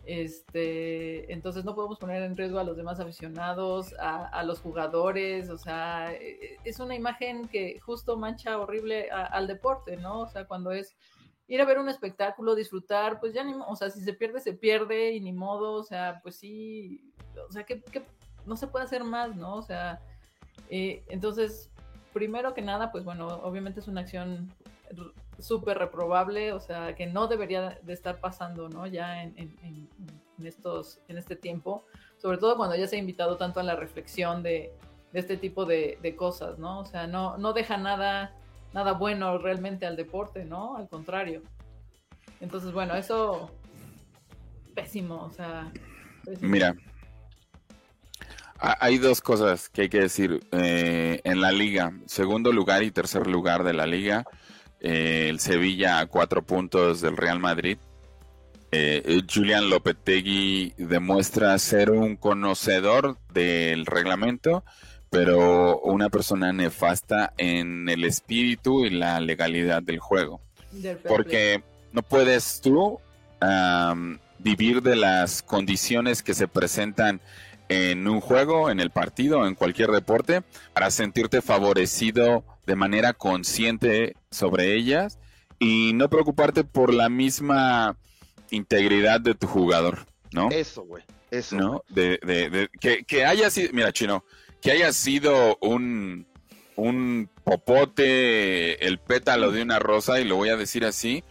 Este, entonces no podemos poner en riesgo a los demás aficionados, a, a los jugadores, o sea, eh, es una imagen que justo mancha horrible a- al deporte, ¿no? O sea, cuando es ir a ver un espectáculo, disfrutar, pues ya ni, o sea, si se pierde, se pierde y ni modo, o sea, pues sí, o sea, que, no se puede hacer más, ¿no? O sea, eh, entonces, primero que nada, pues bueno, obviamente es una acción súper reprobable, o sea, que no debería de estar pasando, ¿no? Ya en, en- en- estos, en este tiempo, sobre todo cuando ya se ha invitado tanto a la reflexión de, de este tipo de, de cosas, ¿no? O sea, no, no deja nada, nada bueno realmente al deporte, ¿no? Al contrario. Entonces, bueno, eso pésimo, o sea. Mira, ha- hay dos cosas que hay que decir. Eh, en la liga, segundo lugar y tercer lugar de la liga, eh, el Sevilla a cuatro puntos del Real Madrid. Eh, Julian Lopetegui demuestra ser un conocedor del reglamento, pero una persona nefasta en el espíritu y la legalidad del juego. Del. Porque no puedes tú am, vivir de las condiciones que se presentan en un juego, en el partido, en cualquier deporte, para sentirte favorecido de manera consciente sobre ellas y no preocuparte por la misma integridad de tu jugador, ¿no? Eso, güey. Eso. ¿no? De, de- de- que, que haya sido, mira, Chino, que haya sido un, un popote, el pétalo de una rosa, y lo voy a decir así,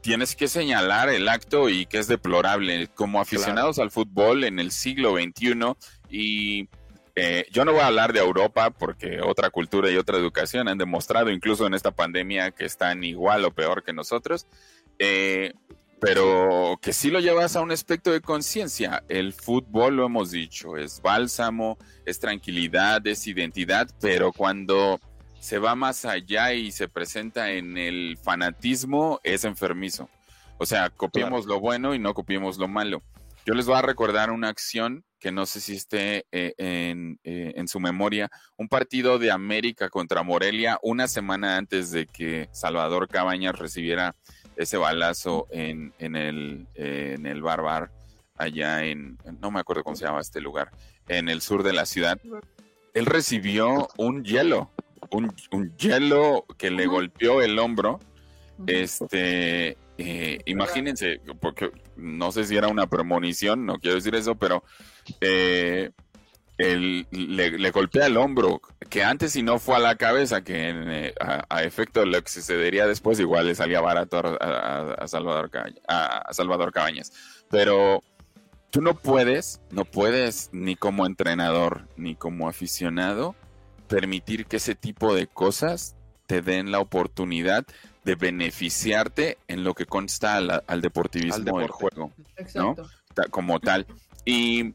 tienes que señalar el acto y que es deplorable. Como aficionados al fútbol en el siglo XXI, y eh, yo no voy a hablar de Europa porque otra cultura y otra educación han demostrado, incluso en esta pandemia, que están igual o peor que nosotros. Eh, pero que sí lo llevas a un aspecto de conciencia. El fútbol, lo hemos dicho, es bálsamo, es tranquilidad, es identidad, pero cuando se va más allá y se presenta en el fanatismo, es enfermizo. O sea, copiemos lo bueno y no copiemos lo malo. Yo les voy a recordar una acción que no sé si esté eh, en, eh, en, su memoria, un partido de América contra Morelia una semana antes de que Salvador Cabañas recibiera ese balazo en, en el, en el Barbar, allá en, no me acuerdo cómo se llama este lugar, en el sur de la ciudad. Él recibió un hielo, un, un hielo que le golpeó el hombro. Este, eh, imagínense, porque no sé si era una premonición, no quiero decir eso, pero eh, le, golpea el hombro, que antes si no fue a la cabeza, que eh, a, efecto de lo que sucedería después, igual le salía barato a, Salvador, a Salvador Cabañas. Pero tú no puedes, no puedes ni como entrenador ni como aficionado permitir que ese tipo de cosas te den la oportunidad de beneficiarte en lo que consta al, deportivismo del juego, ¿no? Como tal. Y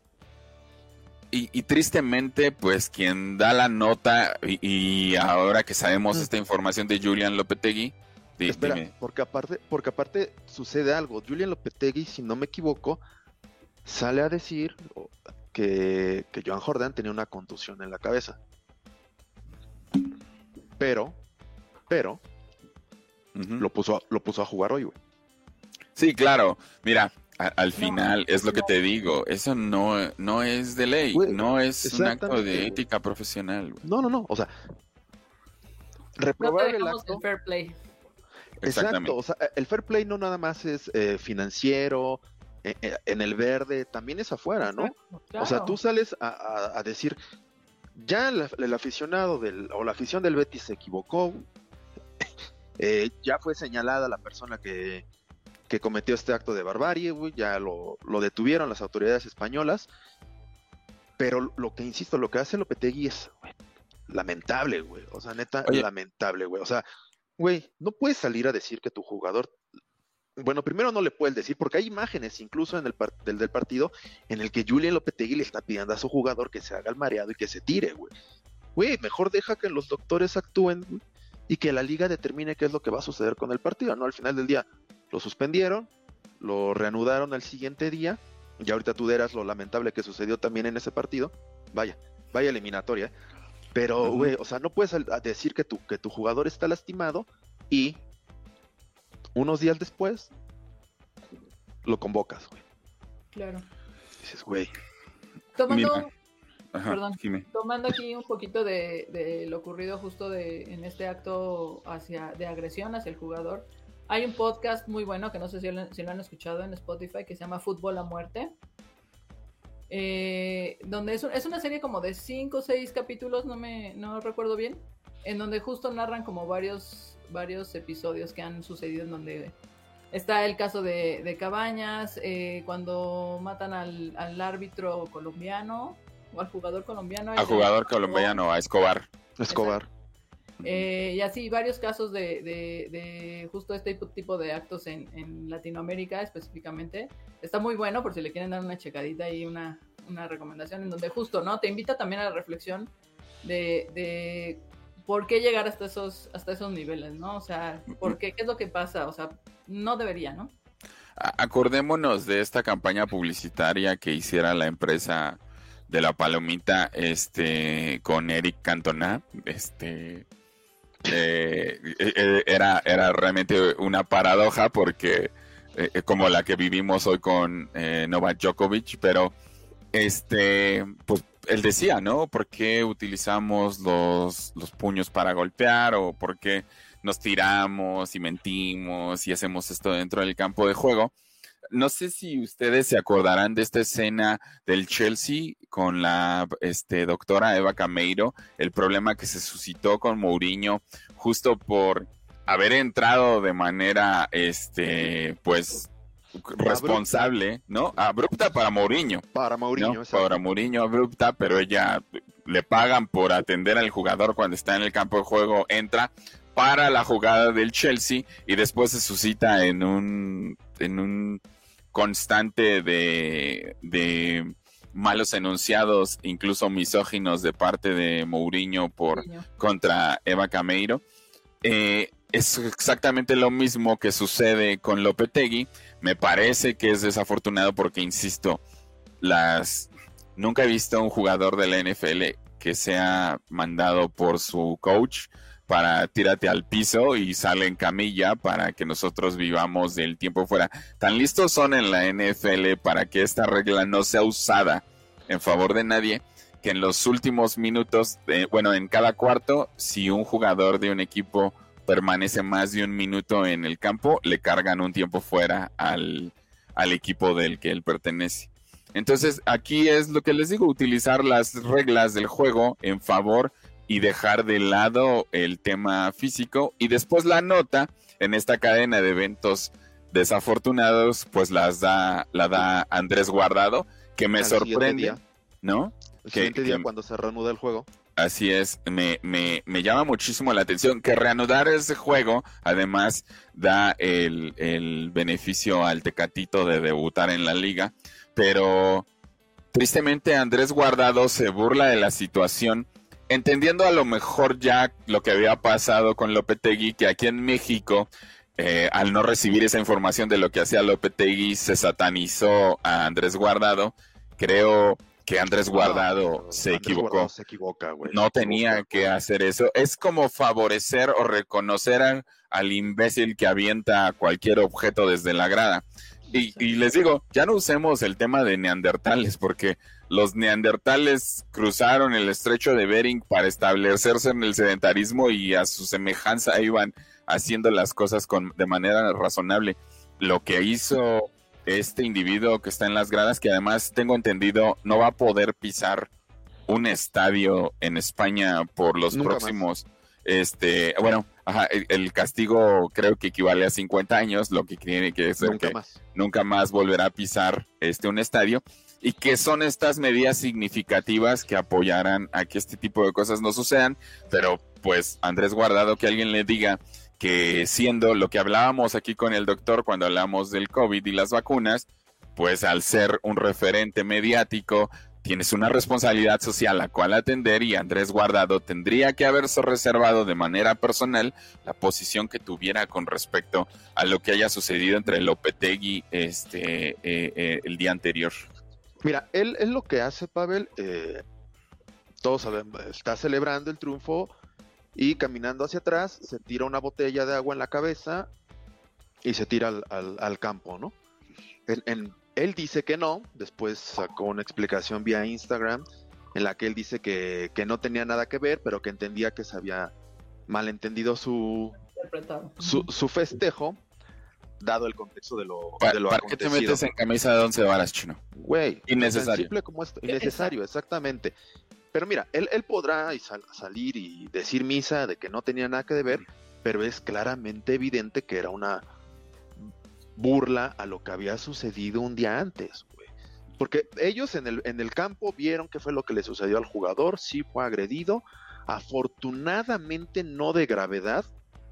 y, tristemente, pues quien da la nota, y, ahora que sabemos esta información de Julian Lopetegui, Espera, porque aparte, porque aparte sucede algo. Julian Lopetegui, si no me equivoco, sale a decir que, que Joan Jordan tenía una contusión en la cabeza. Pero, pero, lo, puso a, lo puso a jugar hoy, güey. Sí, claro. Mira, al final, es lo que te digo, eso no, no es de ley, no es un acto de ética profesional. No, no, no, o sea, reprobar el acto... El fair play. Exacto, o sea, el fair play no nada más es eh, financiero, eh, eh, en el verde, también es afuera, ¿no? O sea, tú sales a, decir, ya el, aficionado del, o la afición del Betis se equivocó, (laughs) ya fue señalada la persona que, que cometió este acto de barbarie, güey, ya lo, detuvieron las autoridades españolas. Pero lo que insisto, lo que hace Lopetegui es lamentable, güey. O sea, neta, lamentable, güey. O sea, güey, no puedes salir a decir que tu jugador. Bueno, primero no le puedes decir, porque hay imágenes incluso en el del, del partido en el que Julian Lopetegui le está pidiendo a su jugador que se haga el mareado y que se tire, güey. Güey, mejor deja que los doctores actúen y que la liga determine qué es lo que va a suceder con el partido, ¿no? Al final del día, lo suspendieron, lo reanudaron al siguiente día, y ahorita tú dirás lo lamentable que sucedió también en ese partido, vaya, vaya eliminatoria, ¿eh? pero, güey, o sea, no puedes decir que tu, que tu jugador está lastimado y unos días después lo convocas, güey. Claro. Dices, güey. Tomando, tomando aquí un poquito de, de, lo ocurrido justo de, en este acto hacia, de agresión hacia el jugador, hay un podcast muy bueno que no sé si lo, han escuchado en Spotify que se llama Fútbol a Muerte. Eh, donde es, es, una serie como de 5 o 6 capítulos, no me no recuerdo bien, en donde justo narran como varios, varios episodios que han sucedido en donde está el caso de, Cabañas, eh, cuando matan al, al, árbitro colombiano o al jugador colombiano. Al jugador colombiano, a Escobar. Escobar. Eh, y así varios casos de, justo este tipo de actos en, Latinoamérica específicamente. Está muy bueno por si le quieren dar una checadita y una, recomendación en donde justo, ¿no? Te invita también a la reflexión de, por qué llegar hasta esos, hasta esos niveles, ¿no? O sea, ¿por qué? ¿Qué es lo que pasa? O sea, no debería, ¿no? Acordémonos de esta campaña publicitaria que hiciera la empresa de la palomita este con Eric Cantona, este eh, eh, eh, era, era realmente una paradoja porque como la que vivimos hoy con Novak Djokovic, pero este, pues él decía, ¿no? ¿Por qué utilizamos los, los puños para golpear o por qué nos tiramos y mentimos y hacemos esto dentro del campo de juego? No sé si ustedes se acordarán de esta escena del Chelsea con la este, doctora Eva Cameiro, el problema que se suscitó con Mourinho justo por haber entrado de manera, este, pues, responsable, ¿no? Abrupta para Mourinho. Para Mourinho, Para Mourinho abrupta, pero ella le pagan por atender al jugador cuando está en el campo de juego, entra para la jugada del Chelsea y después se suscita en un en un constante de, malos enunciados, incluso misóginos de parte de Mourinho por contra Eva Cameiro. Eh, es exactamente lo mismo que sucede con Lopetegui. Me parece que es desafortunado porque, insisto, las nunca he visto a un jugador de la NFL que sea mandado por su coach para tírate al piso y sale en camilla para que nosotros vivamos del tiempo fuera. Tan listos son en la NFL para que esta regla no sea usada en favor de nadie que en los últimos minutos, bueno, en cada cuarto, si un jugador de un equipo permanece más de un minuto en el campo, le cargan un tiempo fuera al, al equipo del que él pertenece. Entonces, aquí es lo que les digo, utilizar las reglas del juego en favor y dejar de lado el tema físico y después la nota en esta cadena de eventos desafortunados pues las da la da Andrés Guardado que me sorprende ¿no? El siguiente día cuando se reanuda el juego. Así es, me, me, me, llama muchísimo la atención que reanudar ese juego además da el, el beneficio al Tecatito de debutar en la liga, pero tristemente Andrés Guardado se burla de la situación entendiendo a lo mejor ya lo que había pasado con Lopetegui, que aquí en México, eh, al no recibir esa información de lo que hacía Lopetegui, se satanizó a Andrés Guardado. Creo que Andrés Guardado se equivocó. no tenía que hacer eso. Es como favorecer o reconocer al imbécil que avienta cualquier objeto desde la grada. Y, les digo, ya no usemos el tema de neandertales, porque los neandertales cruzaron el estrecho de Bering para establecerse en el sedentarismo y a su semejanza iban haciendo las cosas con, de manera razonable. Lo que hizo este individuo que está en las gradas, que además tengo entendido no va a poder pisar un estadio en España por los próximos, este, bueno, Ajá, el, castigo creo que equivale a 50 años, lo que tiene que decir nunca que más. nunca más volverá a pisar este un estadio y que son estas medidas significativas que apoyarán a que este tipo de cosas no sucedan, pero pues Andrés Guardado que alguien le diga que siendo lo que hablábamos aquí con el doctor cuando hablamos del COVID y las vacunas, pues al ser un referente mediático, Tienes una responsabilidad social a cual atender y Andrés Guardado tendría que haberse reservado de manera personal la posición que tuviera con respecto a lo que haya sucedido entre Lopetegui este, eh, eh, el día anterior. Mira, él es lo que hace, Pavel. Eh, todos sabemos, está celebrando el triunfo y caminando hacia atrás se tira una botella de agua en la cabeza y se tira al, campo, ¿no? en, él dice que no, después sacó una explicación vía Instagram en la que él dice que, no tenía nada que ver, pero que entendía que se había malentendido su, su, su festejo, dado el contexto de lo, ¿Para, de ¿para qué te metes en camisa de once varas, chino? Güey, innecesario. Simple como esto, innecesario, exactamente. Pero mira, él, él podrá salir y decir misa de que no tenía nada que ver, pero es claramente evidente que era una burla a lo que había sucedido un día antes, Porque ellos en el, en el campo vieron qué fue lo que le sucedió al jugador, sí fue agredido, afortunadamente no de gravedad,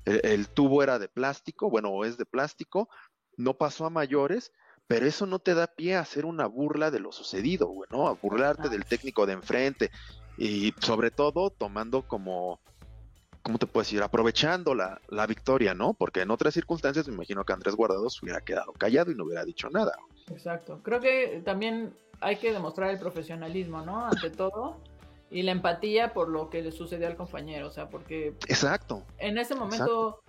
el, tubo era de plástico, bueno, o es de plástico, no pasó a mayores, pero eso no te da pie a hacer una burla de lo sucedido, bueno, A burlarte del técnico de enfrente y sobre todo tomando como ¿cómo te puedes decir? Aprovechando la, la, victoria, ¿no? Porque en otras circunstancias me imagino que Andrés Guardados hubiera quedado callado y no hubiera dicho nada. Exacto. Creo que también hay que demostrar el profesionalismo, ¿no? Ante todo. Y la empatía por lo que le sucedió al compañero, o sea, porque... Exacto. En ese momento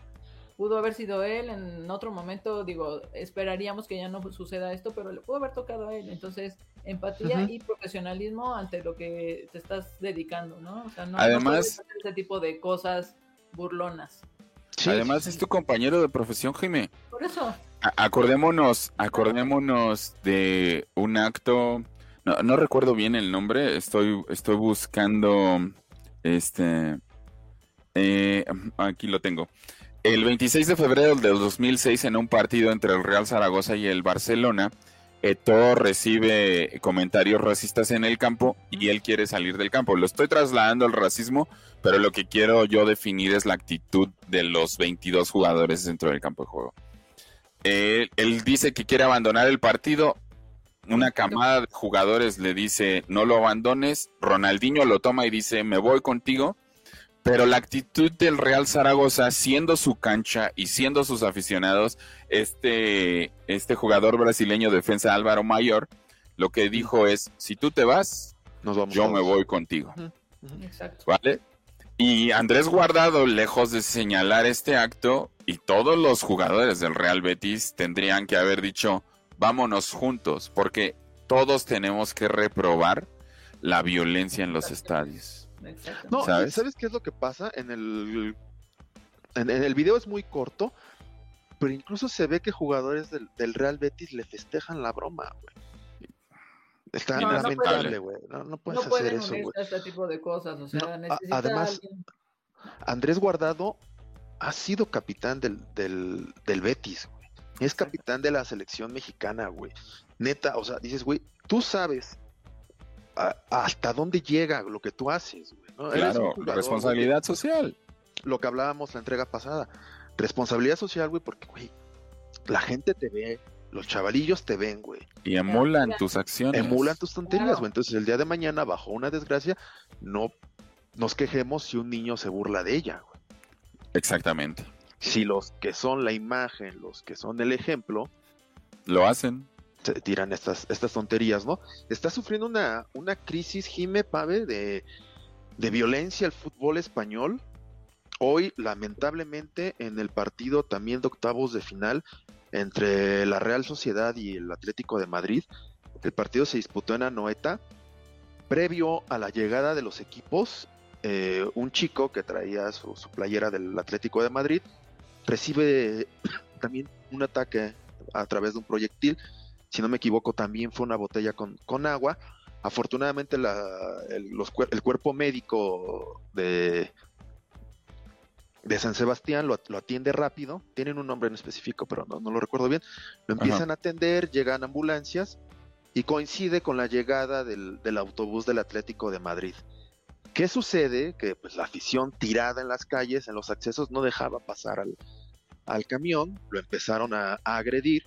pudo haber sido él, en otro momento, digo, esperaríamos que ya no suceda esto, pero le pudo haber tocado a él. Entonces, empatía y profesionalismo ante lo que te estás dedicando, ¿no? O sea, no, Además, ese tipo de cosas burlonas. Además es tu compañero de profesión, Jaime. Por eso. acordémonos, acordémonos de un acto, no, no recuerdo bien el nombre, estoy, estoy buscando, este, eh, aquí lo tengo. El 26 de febrero del 2006, en un partido entre el Real Zaragoza y el Barcelona, Eto recibe comentarios racistas en el campo y él quiere salir del campo. Lo estoy trasladando al racismo, pero lo que quiero yo definir es la actitud de los 22 jugadores dentro del campo de juego. Él, él dice que quiere abandonar el partido. Una camada de jugadores le dice no lo abandones. Ronaldinho lo toma y dice me voy contigo pero la actitud del Real Zaragoza, siendo su cancha y siendo sus aficionados, este, este jugador brasileño defensa Álvaro Mayor, lo que dijo es, si tú te vas, yo me voy contigo. Exacto. ¿Vale? Y Andrés Guardado, lejos de señalar este acto, y todos los jugadores del Real Betis tendrían que haber dicho, vámonos juntos, porque todos tenemos que reprobar la violencia en los estadios. No, ¿sabes? qué es lo que pasa? En el, en, el video es muy corto, pero incluso se ve que jugadores del, Real Betis le festejan la broma, güey. Está lamentable, güey. No, no, puedes hacer eso, güey. Este tipo de cosas, o sea, además, Andrés Guardado ha sido capitán del, del, del Betis, güey. Es capitán de la selección mexicana, güey. Neta, o sea, dices, güey, tú sabes hasta dónde llega lo que tú haces, güey. Claro, responsabilidad social. Lo que hablábamos la entrega pasada. Responsabilidad social, güey, porque, güey, la gente te ve, los chavalillos te ven, güey. Y emulan tus acciones. Emulan tus tonterías, güey. Entonces, el día de mañana, bajo una desgracia, no nos quejemos si un niño se burla de ella, güey. Exactamente. Si los que son la imagen, los que son el ejemplo, lo hacen tiran estas, estas tonterías, ¿no? Está sufriendo una, una crisis, Jime Pave, de, de violencia el fútbol español. Hoy, lamentablemente, en el partido también de octavos de final entre la Real Sociedad y el Atlético de Madrid, el partido se disputó en Anoeta. Previo a la llegada de los equipos, eh, un chico que traía su, su playera del Atlético de Madrid recibe (clears throat) también un ataque a través de un proyectil si no me equivoco, también fue una botella con, con agua. Afortunadamente el, cuerpo médico de, de San Sebastián lo, atiende rápido, tienen un nombre en específico, pero no, lo recuerdo bien, lo empiezan a atender, llegan ambulancias y coincide con la llegada del, autobús del Atlético de Madrid. ¿Qué sucede? Que pues, la afición tirada en las calles, en los accesos, no dejaba pasar al, camión, lo empezaron a agredir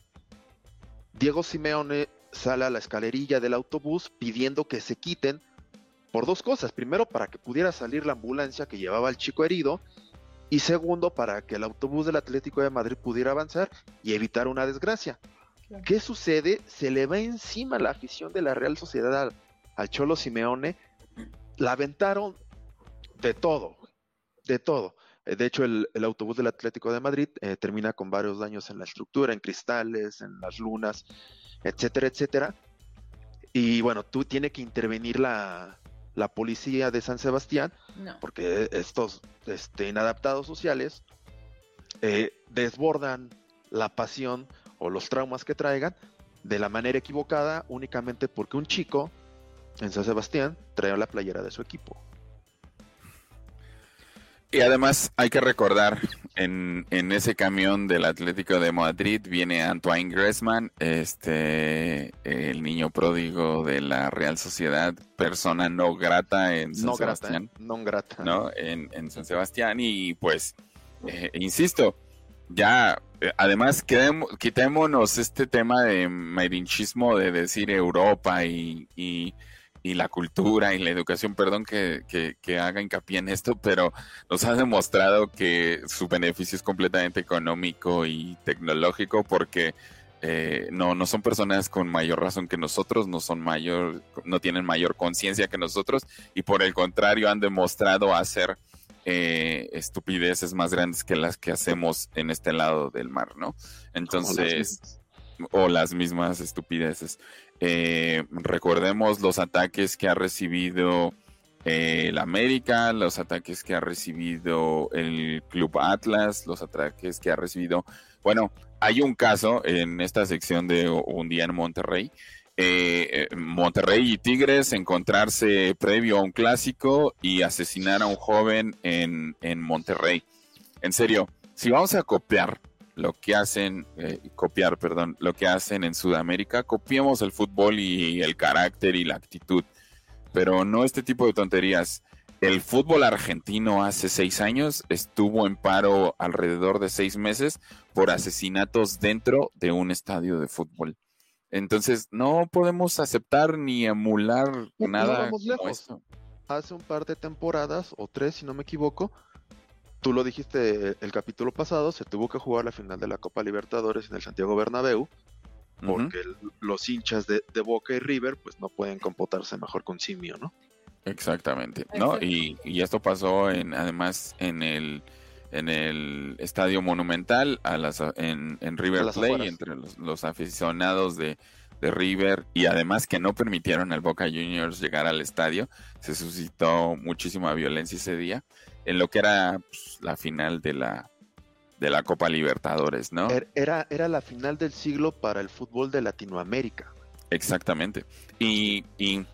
Diego Simeone sale a la escalerilla del autobús pidiendo que se quiten por dos cosas. Primero, para que pudiera salir la ambulancia que llevaba al chico herido. Y segundo, para que el autobús del Atlético de Madrid pudiera avanzar y evitar una desgracia. ¿Qué sucede? Se le va encima la afición de la Real Sociedad al, Cholo Simeone. La aventaron de todo, de todo. Eh, de hecho, el, autobús del Atlético de Madrid eh, termina con varios daños en la estructura, en cristales, en las lunas, etcétera, etcétera. Y bueno, tú tiene que intervenir la, policía de San Sebastián, porque estos este, inadaptados sociales eh, desbordan la pasión o los traumas que traigan de la manera equivocada únicamente porque un chico en San Sebastián trae la playera de su equipo. Y además hay que recordar, en, en, ese camión del Atlético de Madrid viene Antoine Griezmann, este, el niño pródigo de la Real Sociedad, persona no grata en San Sebastián. ¿eh? no grata. ¿no? En, en, San Sebastián y pues, eh, insisto, ya, eh, además quedemos, quitémonos este tema de merinchismo de decir Europa y, y y la cultura y la educación, perdón que, que, haga hincapié en esto, pero nos ha demostrado que su beneficio es completamente económico y tecnológico porque eh, no, no son personas con mayor razón que nosotros, no son mayor, no tienen mayor conciencia que nosotros y por el contrario han demostrado hacer eh, estupideces más grandes que las que hacemos en este lado del mar, ¿no? Entonces, o las mismas estupideces. Eh, recordemos los ataques que ha recibido eh, el América, los ataques que ha recibido el Club Atlas, los ataques que ha recibido. Bueno, hay un caso en esta sección de un día en Monterrey. Eh, Monterrey y Tigres encontrarse previo a un clásico y asesinar a un joven en, en Monterrey. En serio, si vamos a copiar lo que hacen, eh, copiar, perdón, lo que hacen en Sudamérica, copiemos el fútbol y el carácter y la actitud, pero no este tipo de tonterías. El fútbol argentino hace seis años estuvo en paro alrededor de seis meses por asesinatos dentro de un estadio de fútbol. Entonces, no podemos aceptar ni emular nada lejos. hace un par de temporadas, o tres si no me equivoco, tú lo dijiste el capítulo pasado, se tuvo que jugar la final de la Copa Libertadores en el Santiago Bernabéu, porque los hinchas de, Boca y River pues no pueden comportarse mejor con Simio, ¿no? Exactamente, ¿no? Y, esto pasó en, además en el en el Estadio Monumental a las, en, River Plate entre los, aficionados de, River y además que no permitieron al Boca Juniors llegar al estadio. Se suscitó muchísima violencia ese día en lo que era pues, la final de la, de la Copa Libertadores, ¿no? Er, era, era la final del siglo para el fútbol de Latinoamérica. Exactamente. Y, y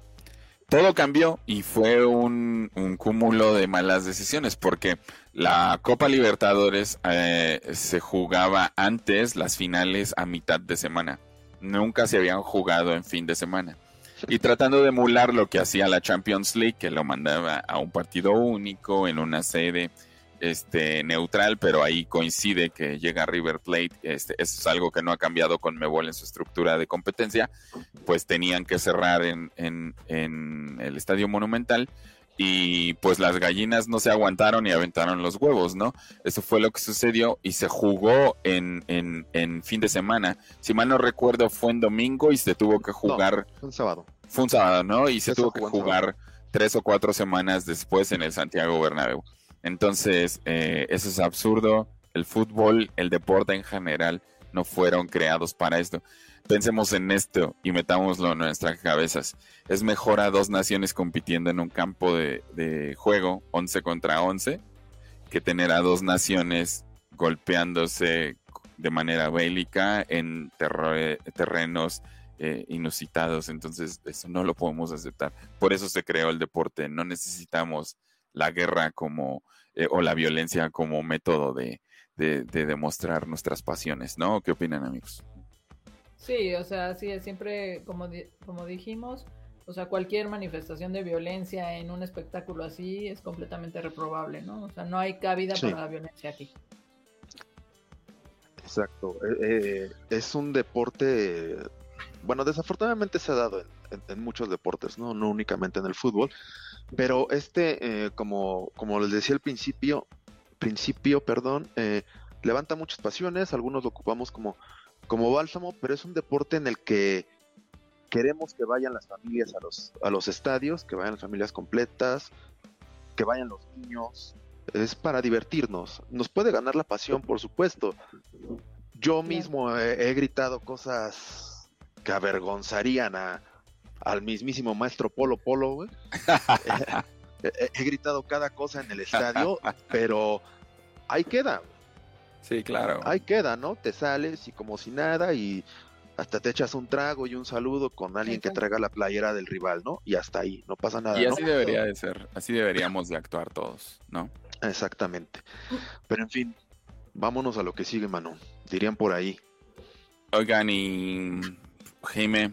todo cambió y fue un, un, cúmulo de malas decisiones porque la Copa Libertadores eh, se jugaba antes las finales a mitad de semana. Nunca se habían jugado en fin de semana. Y tratando de emular lo que hacía la Champions League, que lo mandaba a un partido único en una sede este, neutral, pero ahí coincide que llega River Plate, este, eso es algo que no ha cambiado con Mebol en su estructura de competencia, pues tenían que cerrar en, en, en, el Estadio Monumental y pues las gallinas no se aguantaron y aventaron los huevos, ¿no? Eso fue lo que sucedió y se jugó en, en, en fin de semana. Si mal no recuerdo, fue en domingo y se tuvo que jugar... fue un sábado. Fue un sábado, ¿no? Y se tuvo que jugar tres o cuatro semanas después en el Santiago Bernabéu. Entonces, eh, eso es absurdo. El fútbol, el deporte en general, no fueron creados para esto. Pensemos en esto y metámoslo en nuestras cabezas. Es mejor a dos naciones compitiendo en un campo de, juego, 11 contra 11, que tener a dos naciones golpeándose de manera bélica en terrenos eh, inusitados. Entonces, eso no lo podemos aceptar. Por eso se creó el deporte. No necesitamos la guerra como eh, o la violencia como método de, demostrar nuestras pasiones, ¿no? ¿Qué opinan amigos? Sí, o sea, sí, siempre, como, como dijimos, o sea, cualquier manifestación de violencia en un espectáculo así es completamente reprobable, ¿no? O sea, no hay cabida para la violencia aquí. Exacto. Eh, eh, es un deporte, bueno, desafortunadamente se ha dado en, muchos deportes, ¿no? No únicamente en el fútbol, pero este, eh, como, como les decía al principio, principio, perdón, eh, levanta muchas pasiones, algunos lo ocupamos como, como bálsamo, pero es un deporte en el que queremos que vayan las familias a los, a los estadios, que vayan las familias completas, que vayan los niños, es para divertirnos. Nos puede ganar la pasión, por supuesto. Yo mismo he, he gritado cosas que avergonzarían a, al mismísimo maestro Polo Polo, (laughs) he, gritado cada cosa en el estadio, (laughs) pero ahí queda. Sí, claro. Ahí queda, ¿no? Te sales y como si nada y hasta te echas un trago y un saludo con alguien que traiga la playera del rival, ¿no? Y hasta ahí, no pasa nada. Y así debería de ser, así deberíamos de actuar todos, ¿no? Exactamente. Pero en fin, vámonos a lo que sigue, Manu. Dirían por ahí. Oigan, y Jaime,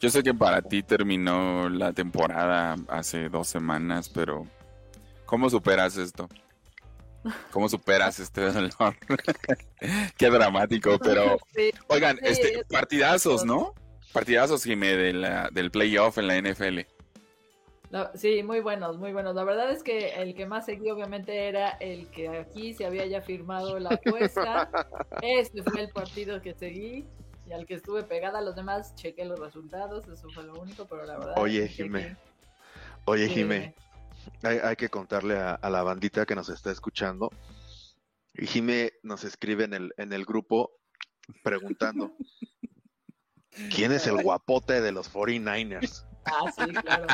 yo sé que para ti terminó la temporada hace dos semanas, pero ¿cómo superas esto? ¿Cómo superas este dolor? (laughs) Qué dramático, pero oigan, este partidazos, ¿no? Partidazos, Jimé, de la, del playoff en la NFL. sí, muy buenos, muy buenos. La verdad es que el que más seguí obviamente era el que aquí se había ya firmado la apuesta. (laughs) Este fue el partido que seguí y al que estuve pegada los demás, chequé los resultados, eso fue lo único, pero la verdad. Oye, Jimé, oye, Jimé, hay, que contarle a, la bandita que nos está escuchando. Y Jimé nos escribe en el, en el grupo preguntando: (laughs) ¿Quién es el guapote de los 49ers? Ah, sí, claro.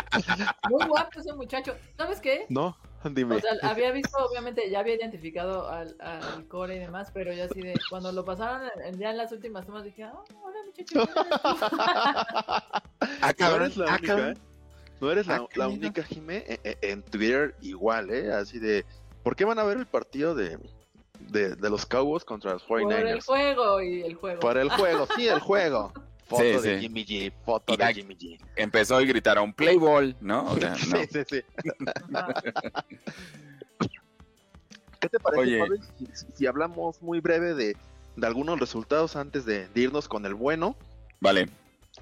Muy guapo ese muchacho. ¿Sabes qué? No. Dime. O sea, había visto, obviamente, ya había identificado al, al, core y demás, pero ya así de, cuando lo pasaron ya en las últimas tomas dije, oh, hola (laughs) la ah, única, ¿eh? No eres la, la única, Jimé, en, e, en, Twitter igual, ¿eh? Así de, ¿por qué van a ver el partido de, de, de los Cowboys contra los 49ers? Por el juego y el juego. Por el juego, sí, el juego. (laughs) Foto de Jimmy G, foto de Jimmy G. Empezó a gritar a un Playboy, (laughs) ¿no? sí, sí, sí. (laughs) ¿Qué te parece, si, hablamos muy breve de, de, algunos resultados antes de, irnos con el bueno? Vale.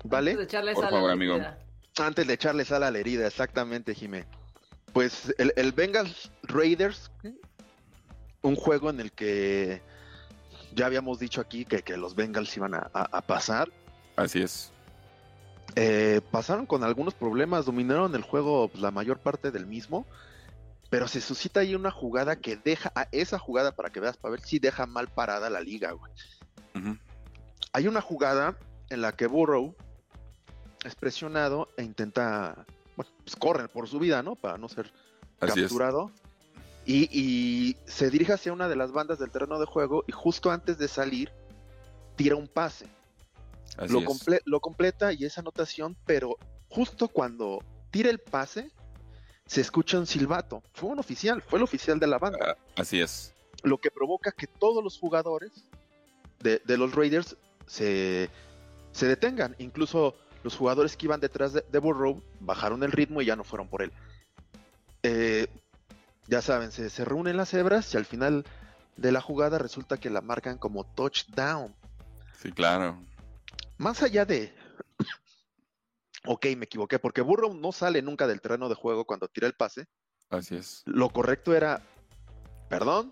¿Vale? Por favor, amigo. Antes de echarle sal a la herida, exactamente, Jimé. Pues el, el Bengals Raiders, un juego en el que ya habíamos dicho aquí que, que los Bengals iban a, a- a pasar. Así es. Eh, pasaron con algunos problemas, dominaron el juego pues, la mayor parte del mismo, pero se suscita ahí una jugada que deja, a esa jugada para que veas, para ver si deja mal parada la liga, güey. Hay una jugada en la que Burrow es presionado e intenta, bueno, pues corre por su vida, ¿no? Para no ser Así capturado. Y, y se dirige hacia una de las bandas del terreno de juego y justo antes de salir tira un pase. Así Lo, es. comple- lo completa y es anotación, pero justo cuando tira el pase se escucha un silbato. Fue un oficial, fue el oficial de la banda. Ah, Así es. Lo que provoca que todos los jugadores de, de los Raiders se, se detengan. Incluso los jugadores que iban detrás de, de Burrow bajaron el ritmo y ya no fueron por él. Eh, ya saben, se, se reúnen las hebras y al final de la jugada resulta que la marcan como touchdown. Sí, claro. Más allá de... (coughs) ok, me equivoqué, porque Burrow no sale nunca del terreno de juego cuando tira el pase. Así es. Lo correcto era, perdón,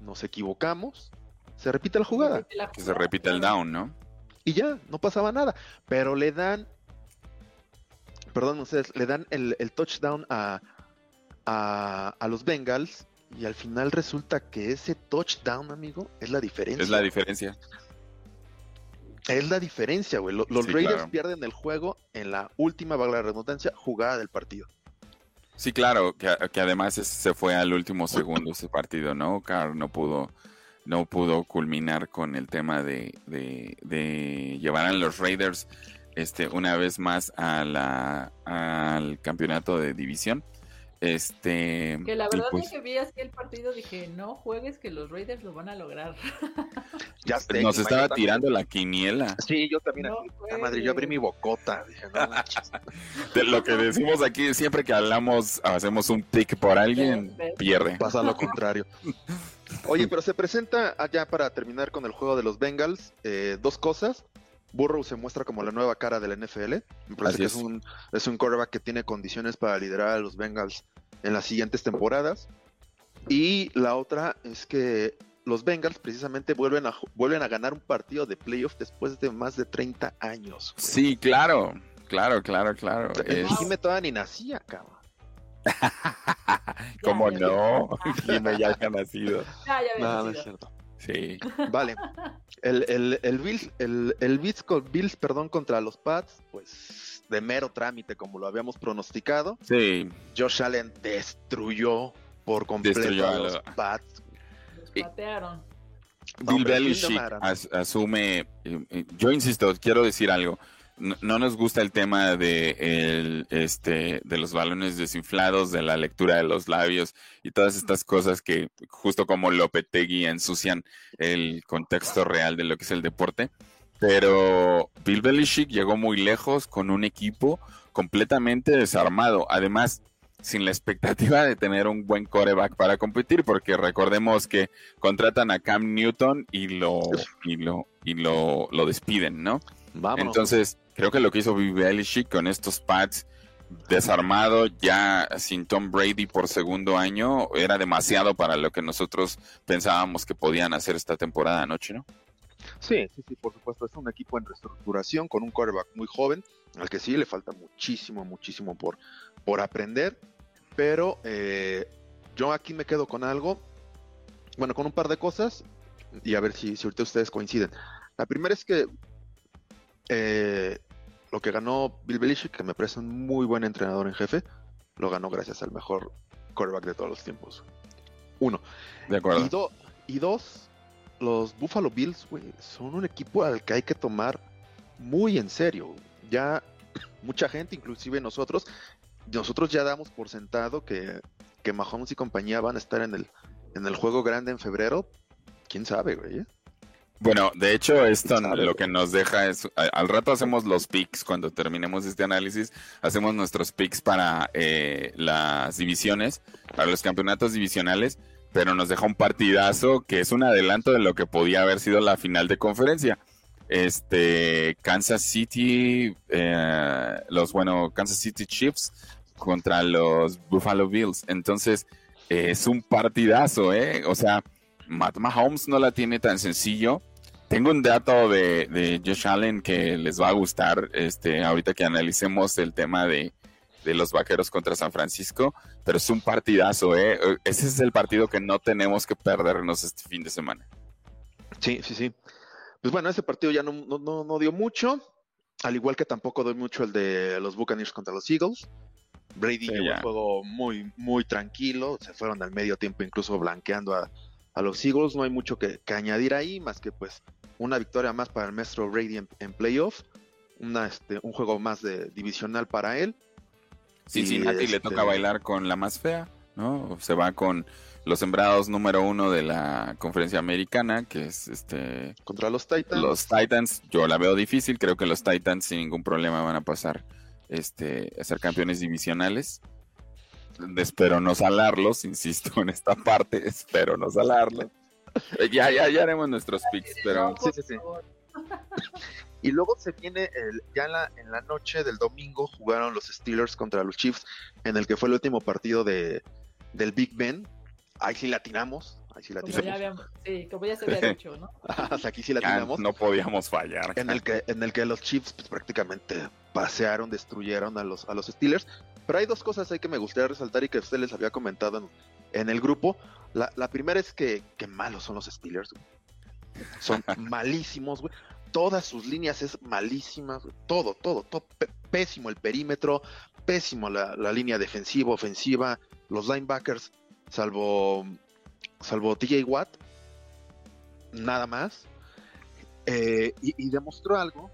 nos equivocamos, se repite la jugada. La Que se repita el down, ¿no? Y ya, no pasaba nada. Pero le dan, perdón ustedes, le dan el, el touchdown a, a, a los Bengals y al final resulta que ese touchdown, amigo, es la diferencia. Es la diferencia. Es la diferencia, güey. Lo- Los Sí, Raiders claro. pierden el juego en la última, valga la redundancia, jugada del partido. Sí, claro, que, que además es- se fue al último segundo ese partido, ¿no? Carr no pudo, no pudo culminar con el tema de, de, de llevar a los Raiders este, una vez más a la, al campeonato de división. Este, Que la verdad pues, es que vi así el partido dije, no juegues que los Raiders lo van a lograr. (laughs) Ya sé, nos estaba también- tirando la quiniela. Sí, yo también. No puta madre, yo abrí mi bocota. Dije, no. (laughs) De lo que decimos aquí, siempre que hablamos, hacemos un pick por alguien, pierde. Pasa lo (laughs) contrario. Oye, pero se presenta allá para terminar con el juego de los Bengals eh, dos cosas. Burrow se muestra como la nueva cara del NFL. Me parece Así que es es. un, es un quarterback que tiene condiciones para liderar a los Bengals en las siguientes temporadas. Y la otra es que los Bengals precisamente vuelven a, ju- vuelven a ganar un partido de playoff después de más de 30 años. güey. Sí, claro, claro, claro, claro. El Es- Jimmy todavía ni nacía, cabrón. (laughs) ¿Cómo ya, no? (laughs) (laughs) Jimmy ya nacido. Ah, ya había No, no es nacido. cierto. Sí. Vale. El, el, el Bills, el, el Bills, con- Bills, perdón, contra los Pats, pues de mero trámite, como lo habíamos pronosticado. Sí, Josh Allen destruyó por completo Destruyó a los lo- Pats. Los patearon. No, Bill pero ¿quién Belichick asume, eh, eh, yo insisto, quiero decir algo. No, no nos gusta el tema de el, este de los balones desinflados, de la lectura de los labios y todas estas cosas que justo como Lopetegui ensucian el contexto real de lo que es el deporte. Pero Bill Belichick llegó muy lejos con un equipo completamente desarmado. Además, sin la expectativa de tener un buen coreback para competir, porque recordemos que contratan a Cam Newton y lo y lo y lo, lo despiden, ¿no? Vámonos. Entonces, creo que lo que hizo Bill Belichick con estos pads desarmado ya sin Tom Brady por segundo año era demasiado para lo que nosotros pensábamos que podían hacer esta temporada anoche, ¿no? Sí, sí, sí, por supuesto. Es un equipo en reestructuración con un quarterback muy joven, al que sí le falta muchísimo, muchísimo por, por aprender. Pero eh, yo aquí me quedo con algo, bueno, con un par de cosas, y a ver si, si ahorita ustedes coinciden. La primera es que eh, lo que ganó Bill Belichick, que me parece un muy buen entrenador en jefe, lo ganó gracias al mejor quarterback de todos los tiempos. Uno. De acuerdo. Y, do- y dos, los Buffalo Bills, güey, son un equipo al que hay que tomar muy en serio. Ya mucha gente, inclusive nosotros, nosotros ya damos por sentado que, que Mahomes y compañía van a estar en el, en el juego grande en febrero. ¿Quién sabe, güey? Bueno, de hecho, esto lo que nos deja es, al rato hacemos los picks, cuando terminemos este análisis, hacemos nuestros picks para eh, las divisiones, para los campeonatos divisionales, pero nos deja un partidazo que es un adelanto de lo que podía haber sido la final de conferencia. este Kansas City, eh, los bueno, Kansas City Chiefs contra los Buffalo Bills. Entonces, es un partidazo, ¿eh? O sea, Matt Mahomes no la tiene tan sencillo. Tengo un dato de, de Josh Allen que les va a gustar, este, ahorita que analicemos el tema de, de los vaqueros contra San Francisco, pero es un partidazo, ¿eh? Ese es el partido que no tenemos que perdernos este fin de semana. Sí, sí, sí. Pues bueno, ese partido ya no, no, no dio mucho, al igual que tampoco doy mucho el de los Buccaneers contra los Eagles. Brady llevó un juego muy, muy tranquilo, se fueron al medio tiempo incluso blanqueando a, a los Eagles, no hay mucho que, añadir ahí, más que pues una victoria más para el maestro Brady en, playoff, una, este, un juego más de divisional para él. Cincinnati le toca este, bailar con la más fea, ¿no? Se va con los sembrados número uno de la conferencia americana, que es este... Contra los Titans. Los Titans, yo la veo difícil, creo que los Titans sin ningún problema van a pasar este, a ser campeones divisionales. Espero no salarlos, insisto en esta parte, espero no salarlos. Ya, ya, ya haremos nuestros picks, pero... Sí, sí, sí. Y luego se viene el, ya en la, en la noche del domingo jugaron los Steelers contra los Chiefs, en el que fue el último partido de, del Big Ben. Ahí sí latinamos. Ahí sí latinamos. Como ya, habíamos, sí, como ya se había (laughs) dicho, ¿no? (laughs) aquí sí latinamos. no podíamos fallar. En el que, en el que los Chiefs pues, prácticamente pasearon, destruyeron a los, a los Steelers. Pero hay dos cosas ahí que me gustaría resaltar y que usted les había comentado en, el grupo. La, la, primera es que, que malos son los Steelers. Son (laughs) malísimos, güey todas sus líneas es malísima, todo, todo, todo, pésimo el perímetro, pésimo la, línea defensiva, ofensiva, los linebackers, salvo, salvo TJ Watt, nada más. Eh, y, demostró algo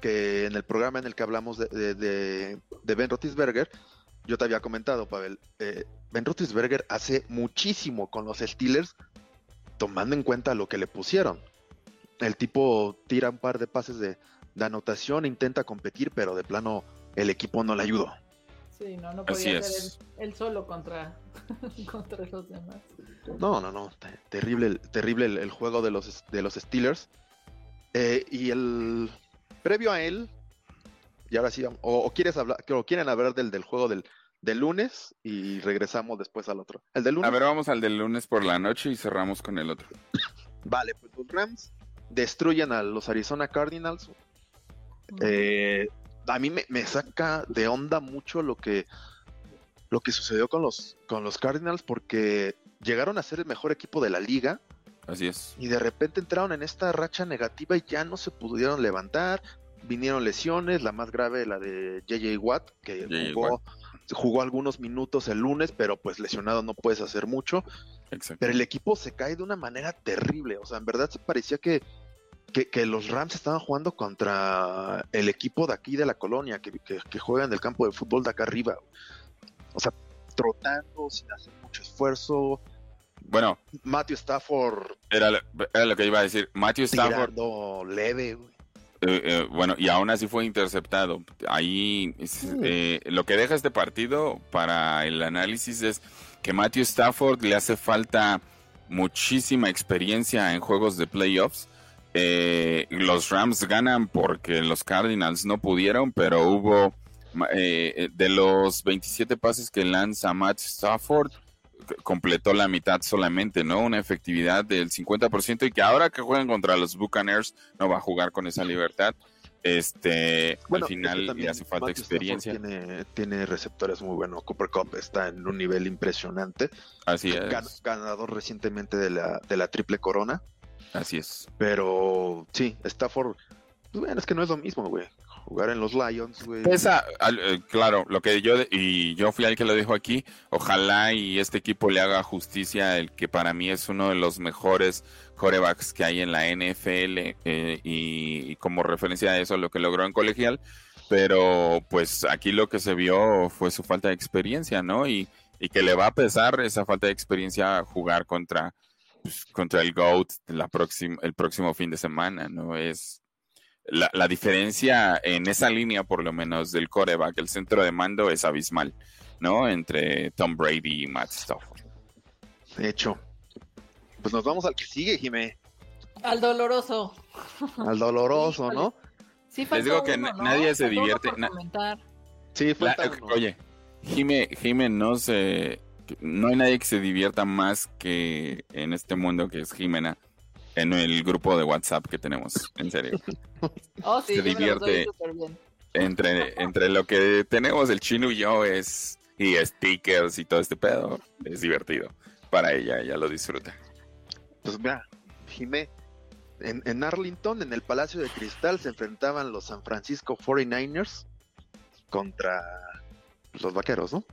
que en el programa en el que hablamos de, de, Ben Roethlisberger, yo te había comentado, Pavel, eh, Ben Roethlisberger hace muchísimo con los Steelers, tomando en cuenta lo que le pusieron el tipo tira un par de pases de, anotación, intenta competir, pero de plano el equipo no le ayudó. Sí, no, no podía ser él, solo contra, (laughs) contra los demás. No, no, no, terrible, terrible el, juego de los, de los Steelers. Eh, y el previo a él, y ahora sí, o, quieres hablar, o quieren hablar del, del juego del, del lunes y regresamos después al otro. El del lunes. A ver, vamos al del lunes por la noche y cerramos con el otro. (coughs) vale, pues los Rams destruyen a los Arizona Cardinals. Eh, a mí me, saca de onda mucho lo que, lo que sucedió con los, con los Cardinals porque llegaron a ser el mejor equipo de la liga. Así es. Y de repente entraron en esta racha negativa y ya no se pudieron levantar. Vinieron lesiones, la más grave, la de JJ Watt, que jugó, jugó algunos minutos el lunes, pero pues lesionado no puedes hacer mucho. Pero el equipo se cae de una manera terrible. O sea, en verdad se parecía que, que, los Rams estaban jugando contra el equipo de aquí de la colonia, que, que, juega en el campo de fútbol de acá arriba. O sea, trotando sin hacer mucho esfuerzo. Bueno, Matthew Stafford. Era, lo que iba a decir. Matthew Stafford. leve, eh, eh, bueno, y aún así fue interceptado. Ahí eh, lo que deja este partido para el análisis es que Matthew Stafford le hace falta muchísima experiencia en juegos de playoffs. Eh, los Rams ganan porque los Cardinals no pudieron, pero hubo de los 27 pases que lanza Matt Stafford, completó la mitad solamente, ¿no? Una efectividad del 50% y que ahora que juegan contra los Buccaneers no va a jugar con esa libertad. Este, al final le hace falta experiencia. Tiene, tiene, receptores muy buenos. Cooper Cup está en un nivel impresionante. Así es. ganador recientemente de la, de la triple corona. Así es. Pero sí, Stafford, bueno, es que no es lo mismo, güey. Jugar en los Lions, güey. Eh, claro, lo que yo, y yo fui al que lo dijo aquí, ojalá y este equipo le haga justicia, el que para mí es uno de los mejores corebacks que hay en la NFL, eh, y, como referencia a eso, lo que logró en colegial, pero pues aquí lo que se vio fue su falta de experiencia, ¿no? Y, y que le va a pesar esa falta de experiencia jugar contra, pues, contra el GOAT la el próximo fin de semana, ¿no? Es la, diferencia en esa línea, por lo menos, del coreback, el centro de mando es abismal, ¿no? Entre Tom Brady y Matt Stafford. De hecho, pues nos vamos al que sigue, Jimé. Al doloroso. Al doloroso, ¿no? Sí, Les digo que uno, ¿no? nadie se divierte. por na- comentar. Sí, La- falta uno. oye, Jime, Jime no se. No hay nadie que se divierta más que en este mundo que es Jimena en el grupo de WhatsApp que tenemos. En serio. (laughs) Oh, sí, Se divierte. súper bien. Entre, entre lo que tenemos el chino y yo es. Y stickers y todo este pedo. Es divertido. Para ella, ella lo disfruta. Pues mira, Jimé, en, en Arlington, en el Palacio de Cristal, se enfrentaban los San Francisco 49ers contra los vaqueros, ¿no?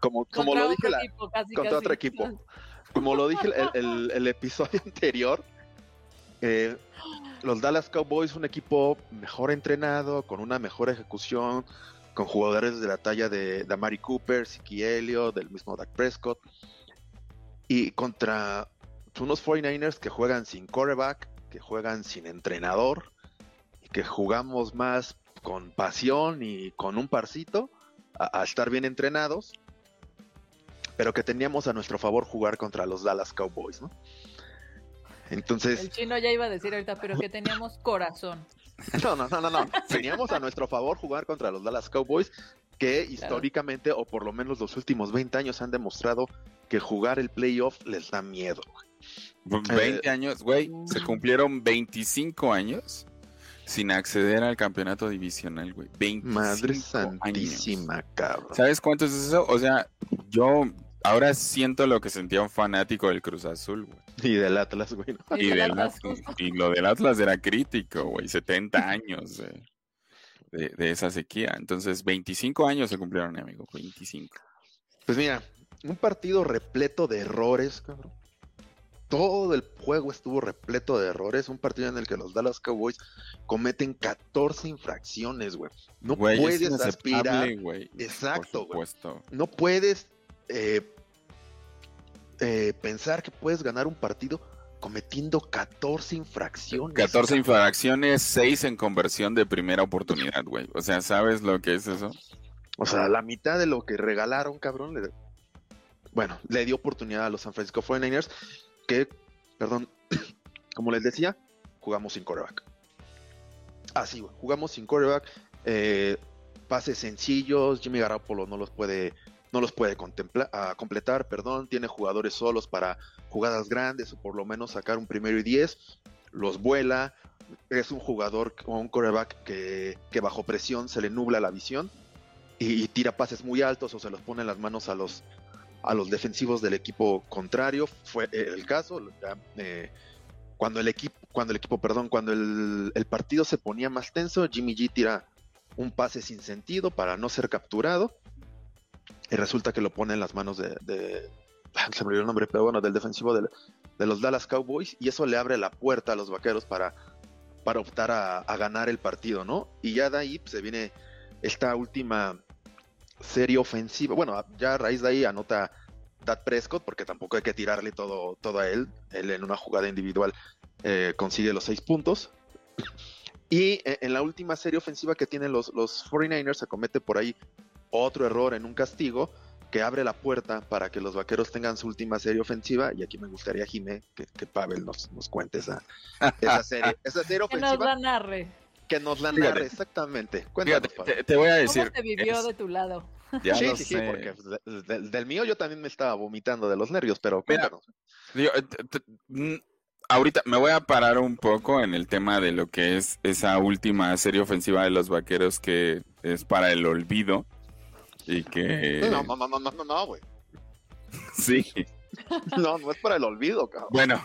Como, como Contra lo dije la- equipo, casi, contra casi. otro equipo. Como lo dije el, el- episodio (laughs) anterior, eh, los Dallas Cowboys, un equipo mejor entrenado, con una mejor ejecución, con jugadores de la talla de, de Amari Cooper, Siki Elliott, del mismo Dak Prescott, y contra unos 49ers que juegan sin quarterback, que juegan sin entrenador, y que jugamos más con pasión y con un parcito a estar bien entrenados pero que teníamos a nuestro favor jugar contra los Dallas Cowboys, ¿no? Entonces, El chino ya iba a decir ahorita, pero que teníamos corazón. (laughs) no, no, no, no, no. Teníamos a nuestro favor jugar contra los Dallas Cowboys, que históricamente, o por lo menos los últimos 20 años, han demostrado que jugar el playoff les da miedo. güey. 20 años, güey. Se cumplieron 25 años sin acceder al campeonato divisional, güey. 25 Madre años. santísima, cabrón. ¿Sabes cuánto es eso? O sea, yo ahora siento lo que sentía un fanático del Cruz Azul, güey. Y del Atlas, güey. ¿no? Y, del del Atlas, y lo del Atlas era crítico, güey. 70 años de, de- de esa sequía. Entonces, 25 años se cumplieron, amigo. 25. Pues mira, un partido repleto de errores, cabrón. Todo el juego estuvo repleto de errores. Un partido en el que los Dallas Cowboys cometen 14 infracciones, güey. No puedes aspirar. Exacto, güey. No puedes eh, eh, pensar que puedes ganar un partido cometiendo 14 infracciones. 14 infracciones, 6 en conversión de primera oportunidad, güey. O sea, ¿sabes lo que es eso? O sea, la mitad de lo que regalaron, cabrón. le- bueno, le dio oportunidad a los San Francisco 49ers perdón, (clears throat) como les decía, jugamos sin coreback. Así, jugamos sin coreback. eh, pases sencillos, Jimmy Garoppolo no los puede, no los puede contempla- ah, completar, perdón, tiene jugadores solos para jugadas grandes o por lo menos sacar un primero y diez, los vuela, es un jugador o un coreback que, bajo presión se le nubla la visión y tira pases muy altos o se los pone en las manos a los a los defensivos del equipo contrario fue eh, el caso eh, cuando el equipo cuando el equipo perdón cuando el, partido se ponía más tenso Jimmy G tira un pase sin sentido para no ser capturado y resulta que lo pone en las manos de, de- (laughs) se me olvidó el nombre pero bueno del defensivo de los Dallas Cowboys y eso le abre la puerta a los vaqueros para para optar a, a ganar el partido, ¿no? Y ya de ahí pues, se viene esta última serie ofensiva. Bueno, ya a raíz de ahí anota Dak Prescott, porque tampoco hay que tirarle todo, todo a él. Él en una jugada individual eh, consigue los seis puntos. Y eh, en la última serie ofensiva que tienen los, los 49ers se comete por ahí otro error en un castigo que abre la puerta para que los vaqueros tengan su última serie ofensiva. Y aquí me gustaría, Jimé, que, que Pavel nos, nos cuente esa, esa serie, esa serie (laughs) Que nos ofensiva la narre. Que nos la Fíjate. narre exactamente. Cuéntanos, Fíjate, te, te voy a ¿Cómo decir. te vivió es- de tu lado? (laughs) ya sí, sí, sí, sé. porque pues, de- de- del, del mío yo también me estaba vomitando de los nervios, pero Mira, cuéntanos. Digo, eh, ahorita me voy a parar un poco en el tema de lo que es esa última serie ofensiva de los vaqueros que es para el olvido. Y que. No, no, no, no, no, no, no, güey. (laughs) Sí. No, no es para el olvido, cabrón. Bueno,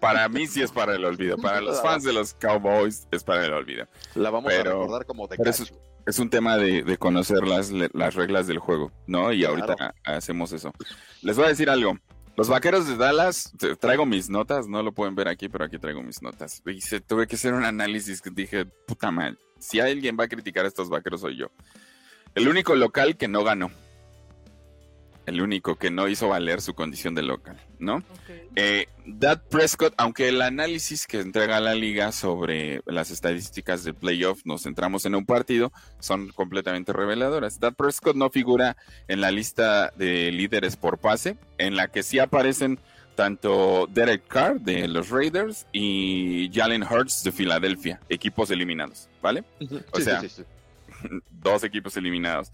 para mí sí es para el olvido. Para los fans de los Cowboys es para el olvido. La vamos pero- a recordar como de cacho. Es un tema de, de conocer las, reglas del juego, ¿no? Y Claro. ahorita hacemos eso. Les voy a decir algo. Los vaqueros de Dallas, traigo mis notas, no lo pueden ver aquí, pero aquí traigo mis notas. Y se- tuve que hacer un análisis que dije, puta madre, si alguien va a criticar a estos vaqueros soy yo. El único local que no ganó. El único que no hizo valer su condición de local, ¿no? Ok. Eh, Dak Prescott, aunque el análisis que entrega la liga sobre las estadísticas de playoff nos centramos en un partido, son completamente reveladoras. Dak Prescott no figura en la lista de líderes por pase, en la que sí aparecen tanto Derek Carr de los Raiders y Jalen Hurts de Filadelfia, equipos eliminados, ¿vale? O sea, (laughs) dos equipos eliminados.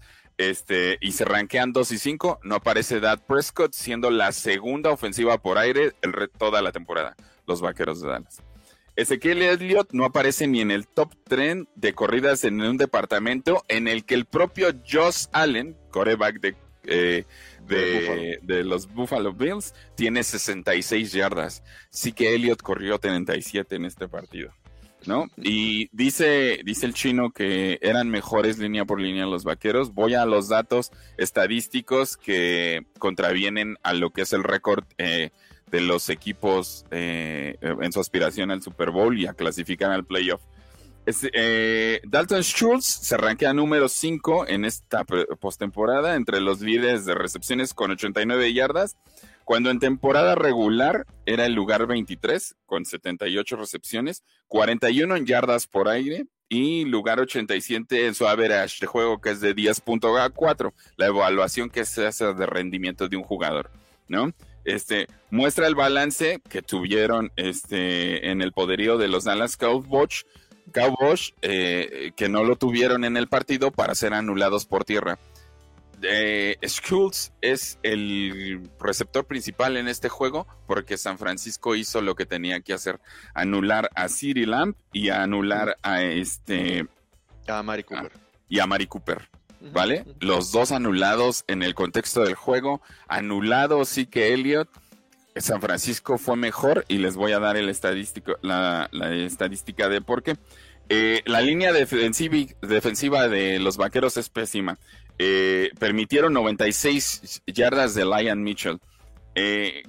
Este, y se rankean 2 y 5, no aparece Dad Prescott siendo la segunda ofensiva por aire el toda la temporada, los Vaqueros de Dallas. Ezequiel Elliott no aparece ni en el top 3 de corridas en un departamento en el que el propio Josh Allen, coreback de, eh, de, los Buffalo Bills, tiene 66 yardas. Sí que Elliott corrió 37 en este partido. ¿No? Y dice, dice el chino que eran mejores línea por línea los vaqueros. Voy a los datos estadísticos que contravienen a lo que es el récord eh, de los equipos eh, en su aspiración al Super Bowl y a clasificar al playoff. Eh, Dalton Schultz se arranquea número 5 en esta postemporada entre los líderes de recepciones con 89 yardas, cuando en temporada regular era el lugar 23 con 78 recepciones, 41 en yardas por aire y lugar 87 en su average de juego que es de 10.4, la evaluación que se hace de rendimiento de un jugador, ¿no? Este, muestra el balance que tuvieron este, en el poderío de los Dallas Cowboys, Cowboys eh, que no lo tuvieron en el partido para ser anulados por tierra. Eh, Schultz es el receptor principal en este juego porque San Francisco hizo lo que tenía que hacer, anular a Siri Lamp y anular a este a Mari Cooper. y a Mari Cooper. ¿Vale? Los dos anulados en el contexto del juego. Anulado sí que Elliot. San Francisco fue mejor y les voy a dar el estadístico, la, estadística de por qué. Eh, la línea defensiva, de los vaqueros es pésima. Eh, permitieron 96 yardas de Lion Mitchell. Eh,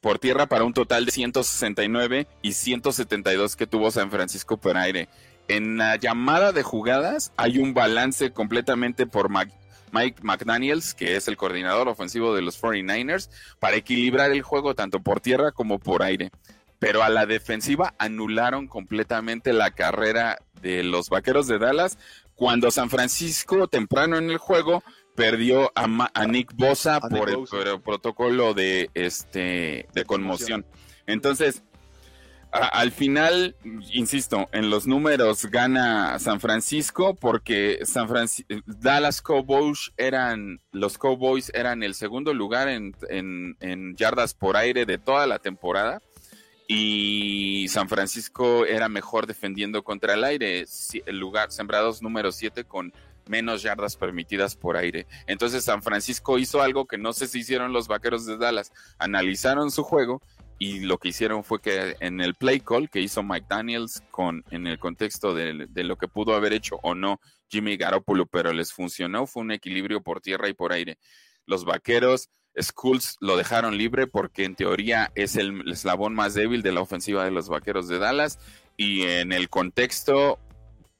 por tierra para un total de 169 y 172 que tuvo San Francisco por aire. En la llamada de jugadas hay un balance completamente por Mike McDaniels, que es el coordinador ofensivo de los 49ers, para equilibrar el juego tanto por tierra como por aire. Pero a la defensiva anularon completamente la carrera de los Vaqueros de Dallas cuando San Francisco temprano en el juego perdió a, Nick Bosa por, el, protocolo de este de conmoción. Entonces, al final, insisto, en los números gana San Francisco porque San Dallas Cowboys eran, los Cowboys eran el segundo lugar en, yardas por aire de toda la temporada y San Francisco era mejor defendiendo contra el aire, el lugar sembrados número 7 con menos yardas permitidas por aire. Entonces San Francisco hizo algo que no sé si hicieron los Vaqueros de Dallas, analizaron su juego y lo que hicieron fue que en el play call que hizo Mike Daniels con en el contexto de, lo que pudo haber hecho o no Jimmy Garoppolo, pero les funcionó, fue un equilibrio por tierra y por aire. Los vaqueros, Schools lo dejaron libre porque en teoría es el eslabón más débil de la ofensiva de los vaqueros de Dallas y en el contexto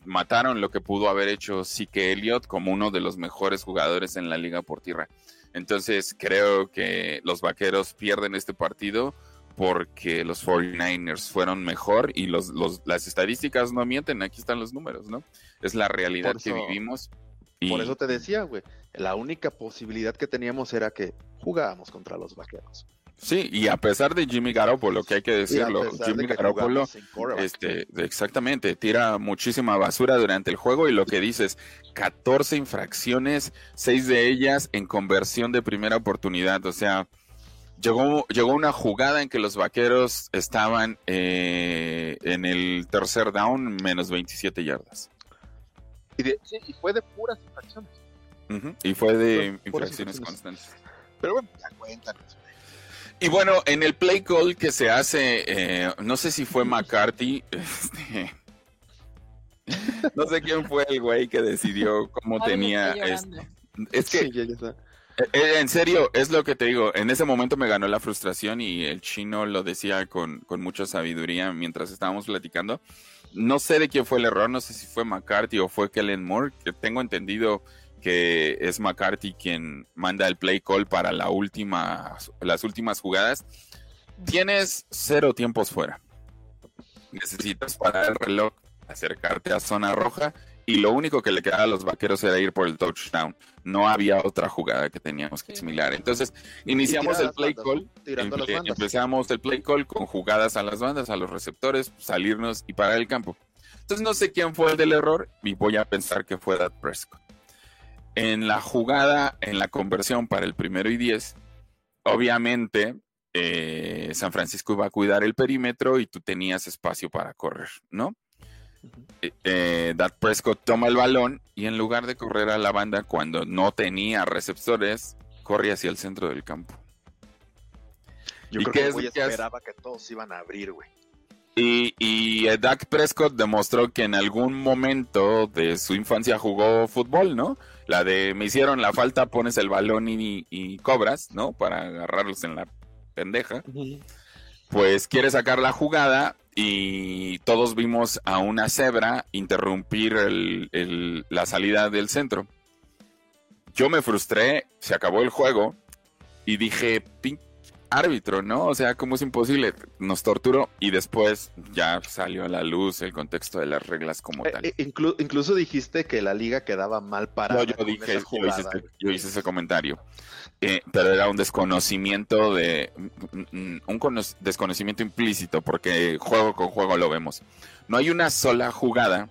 mataron lo que pudo haber hecho Sike Elliott como uno de los mejores jugadores en la liga por tierra. Entonces creo que los vaqueros pierden este partido porque los 49ers fueron mejor y los, las estadísticas no mienten, aquí están los números, ¿no? Es la realidad que vivimos. Y... Por eso te decía, güey, la única posibilidad que teníamos era que jugábamos contra los vaqueros. Sí, y a pesar de Jimmy Garoppolo, que hay que decirlo, Jimmy Garoppolo, este, exactamente, tira muchísima basura durante el juego y lo que dices, 14 infracciones, 6 de ellas en conversión de primera oportunidad, o sea, llegó, llegó una jugada en que los vaqueros estaban eh, en el tercer down, menos 27 yardas. Y, sí, y fue de puras infracciones. Y fue de infracciones constantes. Pero bueno, ya cuéntanos. Y bueno, en el play call que se hace, eh, no sé si fue (laughs) McCarthy, este, (laughs) no sé quién fue el güey que decidió cómo tenía... Este, es que... Eh, eh, en serio, es lo que te digo. En ese momento me ganó la frustración y el chino lo decía con, con mucha sabiduría mientras estábamos platicando. No sé de quién fue el error, no sé si fue McCarthy o fue Kellen Moore, que tengo entendido que es McCarthy quien manda el play call para la última, las últimas jugadas. Tienes cero tiempos fuera. Necesitas parar el reloj, acercarte a zona roja y lo único que le quedaba a los vaqueros era ir por el touchdown. No había otra jugada que teníamos que similar. Entonces, iniciamos el play call. empezamos el play call con jugadas a las bandas, a los receptores, salirnos y parar el campo. Entonces, no sé quién fue el del error y voy a pensar que fue Dad Prescott. En la jugada, en la conversión para el primero y diez, obviamente eh, San Francisco iba a cuidar el perímetro y tú tenías espacio para correr, ¿no? Eh, eh Prescott toma el balón y en lugar de correr a la banda cuando no tenía receptores, corre hacia el centro del campo. Yo creo que esperaba que todos iban a abrir, güey. Y, y eh, Dak Prescott demostró que en algún momento de su infancia jugó fútbol, ¿no? La de me hicieron la falta, pones el balón y, cobras, ¿no? Para agarrarlos en la pendeja. Pues quiere sacar la jugada y todos vimos a una cebra interrumpir la salida del centro. Yo me frustré, se acabó el juego y dije, árbitro, ¿no? O sea, como es imposible? Nos torturó y después ya salió a la luz el contexto de las reglas como eh, tal. Eh, incluso dijiste que la liga quedaba mal para. No, yo dije, yo hice, ese, comentario. Eh, pero era un desconocimiento de. un desconocimiento implícito, porque juego con juego lo vemos. No hay una sola jugada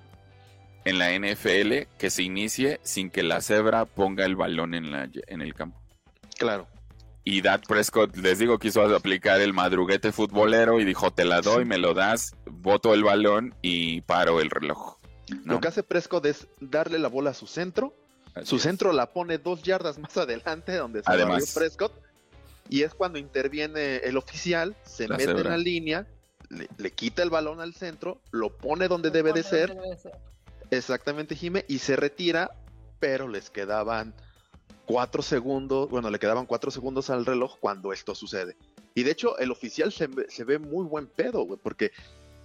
en la NFL que se inicie sin que la cebra ponga el balón en, la, en el campo. Claro. Y Dak Prescott, les digo, quiso aplicar el madruguete futbolero y dijo, te la doy, me lo das, boto el balón y paro el reloj. Lo que hace Prescott es darle la bola a su centro. su centro la pone dos yardas más (laughs) adelante, donde se Además, Prescott. Y es cuando interviene el oficial, se mete en la línea, le, quita el balón al centro, lo pone donde, debe, de ser, debe de ser. Exactamente, Jime, y se retira, pero les quedaban cuatro segundos, bueno, le quedaban cuatro segundos al reloj cuando esto sucede. Y de hecho, el oficial se, ve muy buen pedo, güey, porque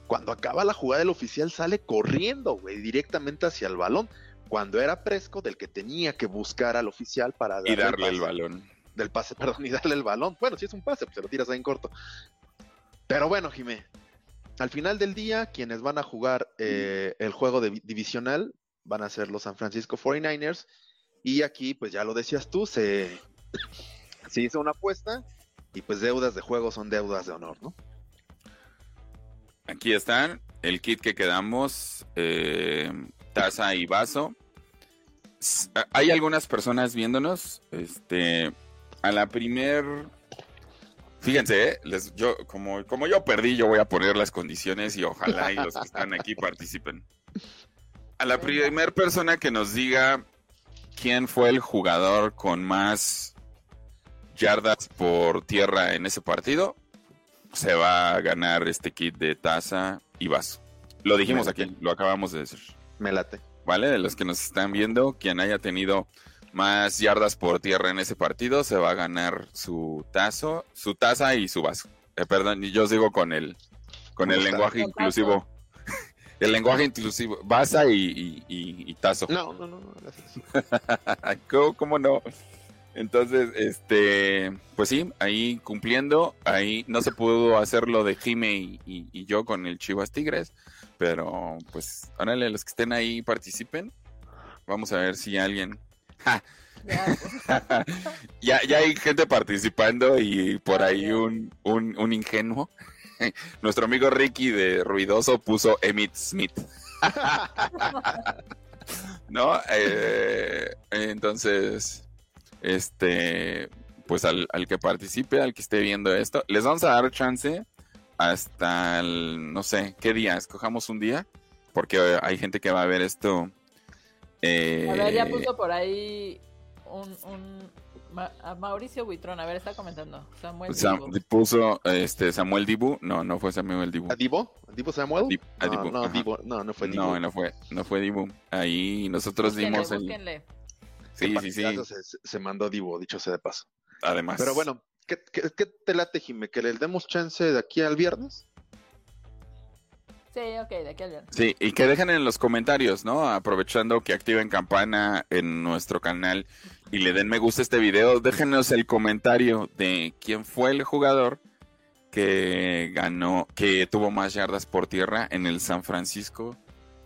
cuando acaba la jugada, el oficial sale corriendo, güey, directamente hacia el balón. Cuando era Presco, del que tenía que buscar al oficial para darle, y darle el, balón. Del pase, (laughs) perdón, y darle el balón. Bueno, si es un pase, pues se lo tiras ahí en corto. Pero bueno, Jimé, al final del día, quienes van a jugar eh, el juego de, divisional van a ser los San Francisco 49ers y aquí, pues ya lo decías tú, se, se hizo una apuesta y pues deudas de juego son deudas de honor, ¿no? Aquí están, el kit que quedamos, eh, taza y vaso. Hay algunas personas viéndonos, este, a la primer, fíjense, eh, les, yo, como, como yo perdí, yo voy a poner las condiciones y ojalá y los que están aquí participen. A la primer persona que nos diga quién fue el jugador con más yardas por tierra en ese partido, se va a ganar este kit de taza y vaso. Lo dijimos aquí, lo acabamos de decir. Me late. ¿Vale? De los que nos están viendo, quien haya tenido más yardas por tierra en ese partido se va a ganar su tazo, su taza y su vaso. Eh, perdón, yo sigo con el con el lenguaje inclusivo el lenguaje inclusivo, basa y, tazo. No, no, no, (laughs) ¿Cómo, ¿Cómo, no? Entonces, este, pues sí, ahí cumpliendo, ahí no se pudo hacer lo de Jime y, yo con el Chivas Tigres, pero pues, órale, los que estén ahí participen. Vamos a ver si alguien... (laughs) ya, ya hay gente participando y por ahí un, un, un ingenuo (laughs) Nuestro amigo Ricky de Ruidoso puso Emmett Smith. (laughs) ¿No? Eh, entonces, este, pues al, que participe, al que esté viendo esto, les vamos a dar chance hasta el, no sé, ¿qué día? Escojamos un día, porque hay gente que va a ver esto. a ver, ya eh, puso por ahí un, Mauricio Buitrón, a ver, está comentando. Samuel Dibu. Puso este, Samuel Dibu. No, no fue Samuel Dibu. ¿A Dibu? ¿A Dibu Samuel? no, Dibu, no, no fue Dibu. No, no fue, no fue Dibu. Ahí nosotros dimos el. Sí, sí, sí. Se, mandó Dibu, dicho sea de paso. Además. Pero bueno, ¿qué, qué, qué te late, Jime? ¿Que le demos chance de aquí al viernes? Sí, ok, de aquí al viernes. Sí, y que dejen en los comentarios, ¿no? Aprovechando que activen campana en nuestro canal y le den me gusta a este video, déjenos el comentario de quién fue el jugador que ganó, que tuvo más yardas por tierra en el San Francisco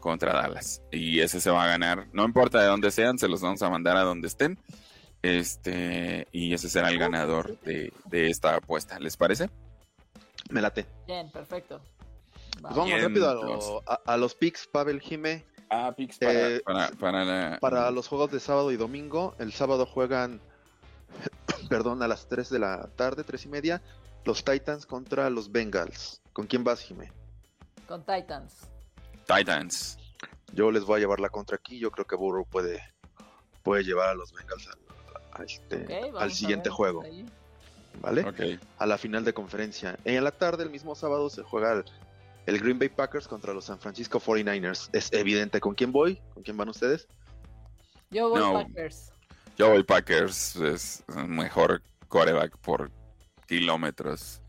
contra Dallas. Y ese se va a ganar, no importa de dónde sean, se los vamos a mandar a donde estén. Este, y ese será el ganador de, de esta apuesta. ¿Les parece? Me late. Bien, perfecto. Pues vamos Bien, rápido a, entonces. lo- a- a los picks, Pavel Jime. Ah, picks para- Eh, para, para, la- Para los juegos de sábado y domingo, el sábado juegan, (coughs) perdón, a las 3 de la tarde, 3 y media, los Titans contra los Bengals. ¿Con quién vas, Jime? Con Titans. Titans. Yo les voy a llevar la contra aquí. Yo creo que Burrow puede, puede llevar a los Bengals al, a este, al siguiente ver juego, ahí. ¿vale? A la final de conferencia. En la tarde, el mismo sábado, se juega el, el Green Bay Packers contra los San Francisco 49ers. Es evidente con quién voy, con quién van ustedes. Yo voy No. Packers. Yo voy Packers, es mejor coreback por kilómetros.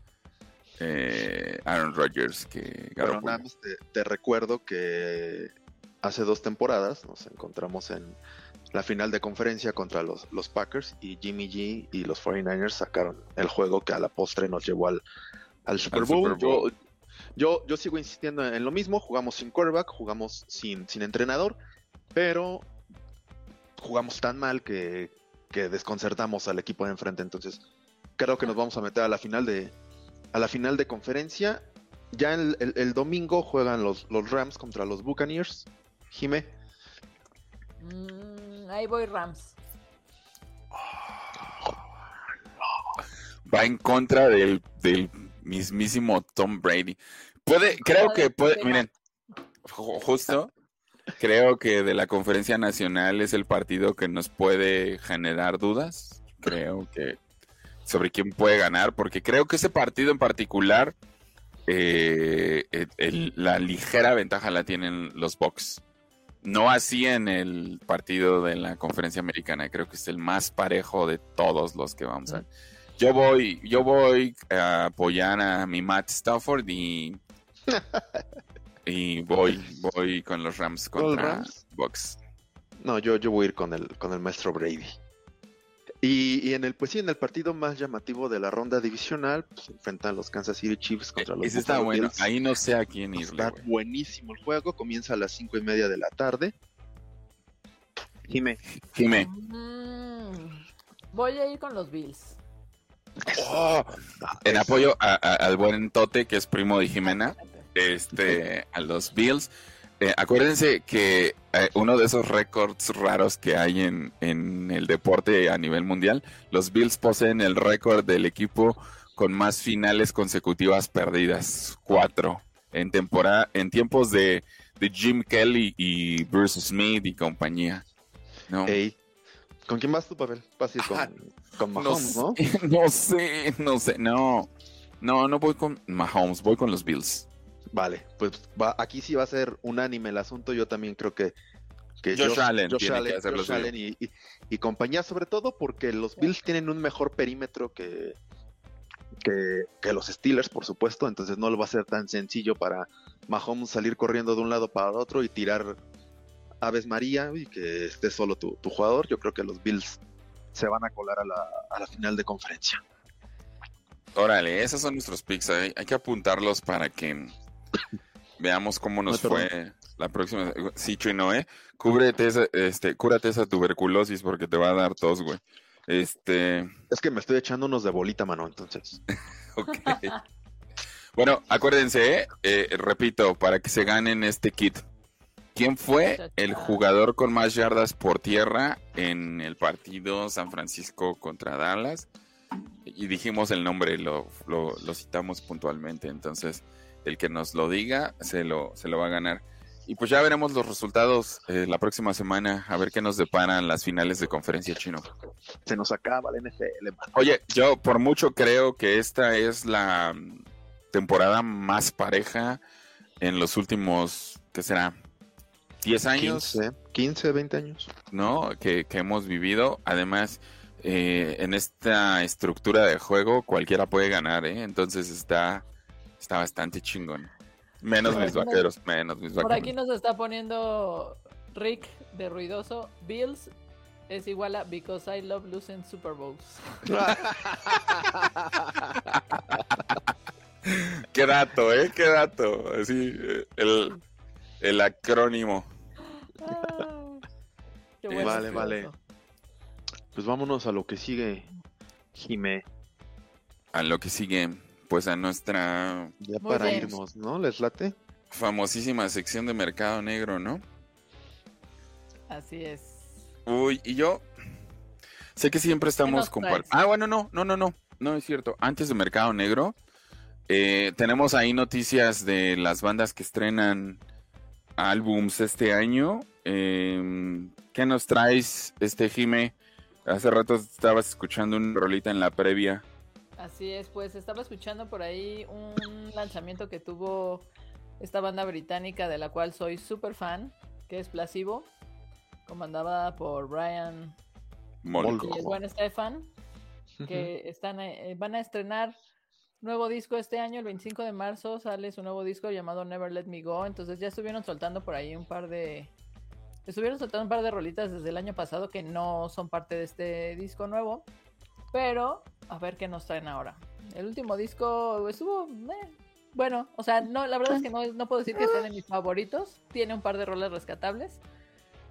eh, Aaron Rodgers que Bueno, Garoppolo. nada más te, te recuerdo que hace dos temporadas nos encontramos en la final de conferencia contra los, los Packers y Jimmy G y los 49ers sacaron el juego que a la postre nos llevó al, al Super, Bowl. Super Bowl. Yo, yo, yo sigo insistiendo en lo mismo, jugamos sin quarterback, jugamos sin, sin entrenador, pero jugamos tan mal que, que desconcertamos al equipo de enfrente, entonces creo que nos vamos a meter a la final de a la final de conferencia ya el, el- el domingo juegan los, los Rams contra los Buccaneers. Jime, Mm, ahí voy Rams. Va en contra del, del mismísimo Tom Brady. Puede, creo que puede, miren, ju- justo creo que de la conferencia nacional es el partido que nos puede generar dudas. Creo que sobre quién puede ganar, porque creo que ese partido en particular, eh, el- la ligera ventaja la tienen los Bucks. No así en el partido de la conferencia americana, creo que es el más parejo de todos los que vamos a. Yo voy, yo voy a apoyar a mi Matt Stafford y y voy, voy con los Rams ¿Con los contra Rams? Bucks. no, yo, yo voy a ir con el, con el maestro Brady. Y, y en el, pues sí, en el partido más llamativo de la ronda divisional, pues se enfrentan los Kansas City Chiefs contra los Ese está bueno. Ahí no sé a quién irle. Está buenísimo el juego, comienza a las cinco y media de la tarde. Jime, Jime. Mm, voy a ir con los Bills. Oh, en apoyo al buen Tote, que es primo de Jimena, este, a los Bills. Eh, acuérdense que eh, uno de esos récords raros que hay en, en el deporte a nivel mundial, los Bills poseen el récord del equipo con más finales consecutivas perdidas, cuatro, en temporada, en tiempos de, de Jim Kelly y Bruce Smith y compañía. ¿no? ¿Con quién vas tú, Pavel? Vas a ir con, Ah, con Mahomes, ¿no? sé, (laughs) no sé, no sé, no. No, no voy con Mahomes, voy con los Bills. Vale, pues va, aquí sí va a ser unánime el asunto. Yo también creo que, que Josh Allen Josh tiene Allen, Josh. Allen y, y- y compañía, sobre todo porque los Bills tienen un mejor perímetro que, que, que los Steelers, por supuesto. Entonces no lo va a ser tan sencillo para Mahomes salir corriendo de un lado para otro y tirar Aves María y que esté solo tu, tu jugador. Yo creo que los Bills se van a colar a la, a la final de conferencia. Órale, esos son nuestros picks. Hay, hay que apuntarlos para que veamos cómo nos fue la próxima. Sí, Chino, ¿eh? Cúbrete esa, este, cúrate esa tuberculosis porque te va a dar tos, güey. Este, Es que me estoy echando unos de bolita, mano, entonces. (laughs) ok. Bueno, acuérdense, ¿eh? Eh, repito, para que se ganen este kit. ¿Quién fue el jugador con más yardas por tierra en el partido San Francisco contra Dallas? Y dijimos el nombre, lo, lo- lo citamos puntualmente. Entonces, el que nos lo diga se lo, se lo va a ganar. Y pues ya veremos los resultados eh, la próxima semana, a ver qué nos deparan las finales de conferencia chino. Se nos acaba la NFL. Oye, yo por mucho creo que esta es la mm, temporada más pareja en los últimos, ¿qué será? 10 años, 15, 15, 20 años. ¿no? Que, que hemos vivido. Además, eh, en esta estructura de juego cualquiera puede ganar, ¿eh? Entonces está, está bastante chingón. Menos Por mis nos- vaqueros, menos mis Por vaqueros. aquí nos está poniendo Rick de Ruidoso. Bills es igual a Because I Love Losing Super Bowls. (laughs) Qué dato, ¿eh? Qué dato. Así, el, El acrónimo. Ah, (laughs) qué bueno vale, vale. eso. Pues vámonos a lo que sigue, Jime. A lo que sigue, pues a nuestra Ya Muy para bien. irnos, ¿no? ¿Les late? famosísima sección de mercado negro, ¿no? Así es. Uy, y yo sé que siempre estamos compartiendo. Ah, bueno, no, no, no, no, no es cierto. Antes de Mercado Negro, eh, tenemos ahí noticias de las bandas que estrenan álbums este año. Eh, ¿Qué nos traes, este Jime? Hace rato estabas escuchando un rolita en la previa. Así es, pues estaba escuchando por ahí un lanzamiento que tuvo esta banda británica de la cual soy súper fan, que es Placebo, comandada por Brian Molko. y el buen Stefan, que están, eh, van a estrenar nuevo disco este año, el 25 de marzo sale su nuevo disco llamado Never Let Me Go, entonces ya estuvieron soltando por ahí un par de... Estuvieron soltando un par de rolitas desde el año pasado que no son parte de este disco nuevo, pero a ver qué nos traen ahora. El último disco estuvo... eh, bueno, o sea, no, la verdad es que no, no puedo decir que estén en mis favoritos, tiene un par de roles rescatables.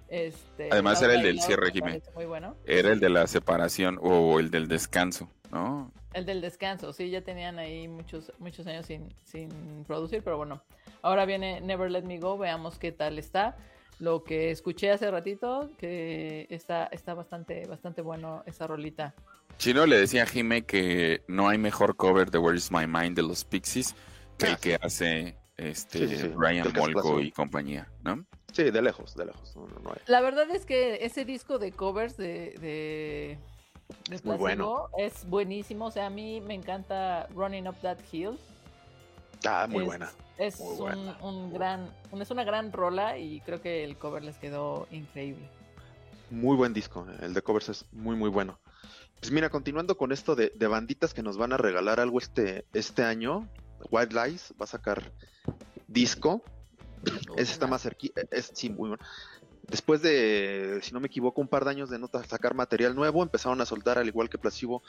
Este, Además era el del cierre, Jimé. Muy bueno. Era el de la separación o el del descanso, ¿no? El del descanso, sí, ya tenían ahí muchos, muchos años sin, sin producir, pero bueno, ahora viene Never Let Me Go, veamos qué tal está. Lo que escuché hace ratito, que está, está bastante, bastante bueno esa rolita. Chino le decía a Jime que no hay mejor cover de Where is My Mind de los Pixies que el que hace este Sí, sí, sí, Ryan Molko y compañía, ¿no? Sí, de lejos, de lejos. No, no, no hay. La verdad es que ese disco de covers de, de, de Es muy bueno. Es buenísimo. O sea, a mí me encanta Running Up That Hill. Ah, muy Es- buena. Es, Muy un, buena. un gran, es una gran rola y creo que el cover les quedó increíble. Muy buen disco. El de covers es muy, muy bueno. Pues mira, continuando con esto de, de banditas que nos van a regalar algo este, este año, White Lies va a sacar disco. Ese está más cerquita. Es, sí, muy bueno. Después de, si no me equivoco, un par de años de no sacar material nuevo, empezaron a soltar, al igual que Placebo,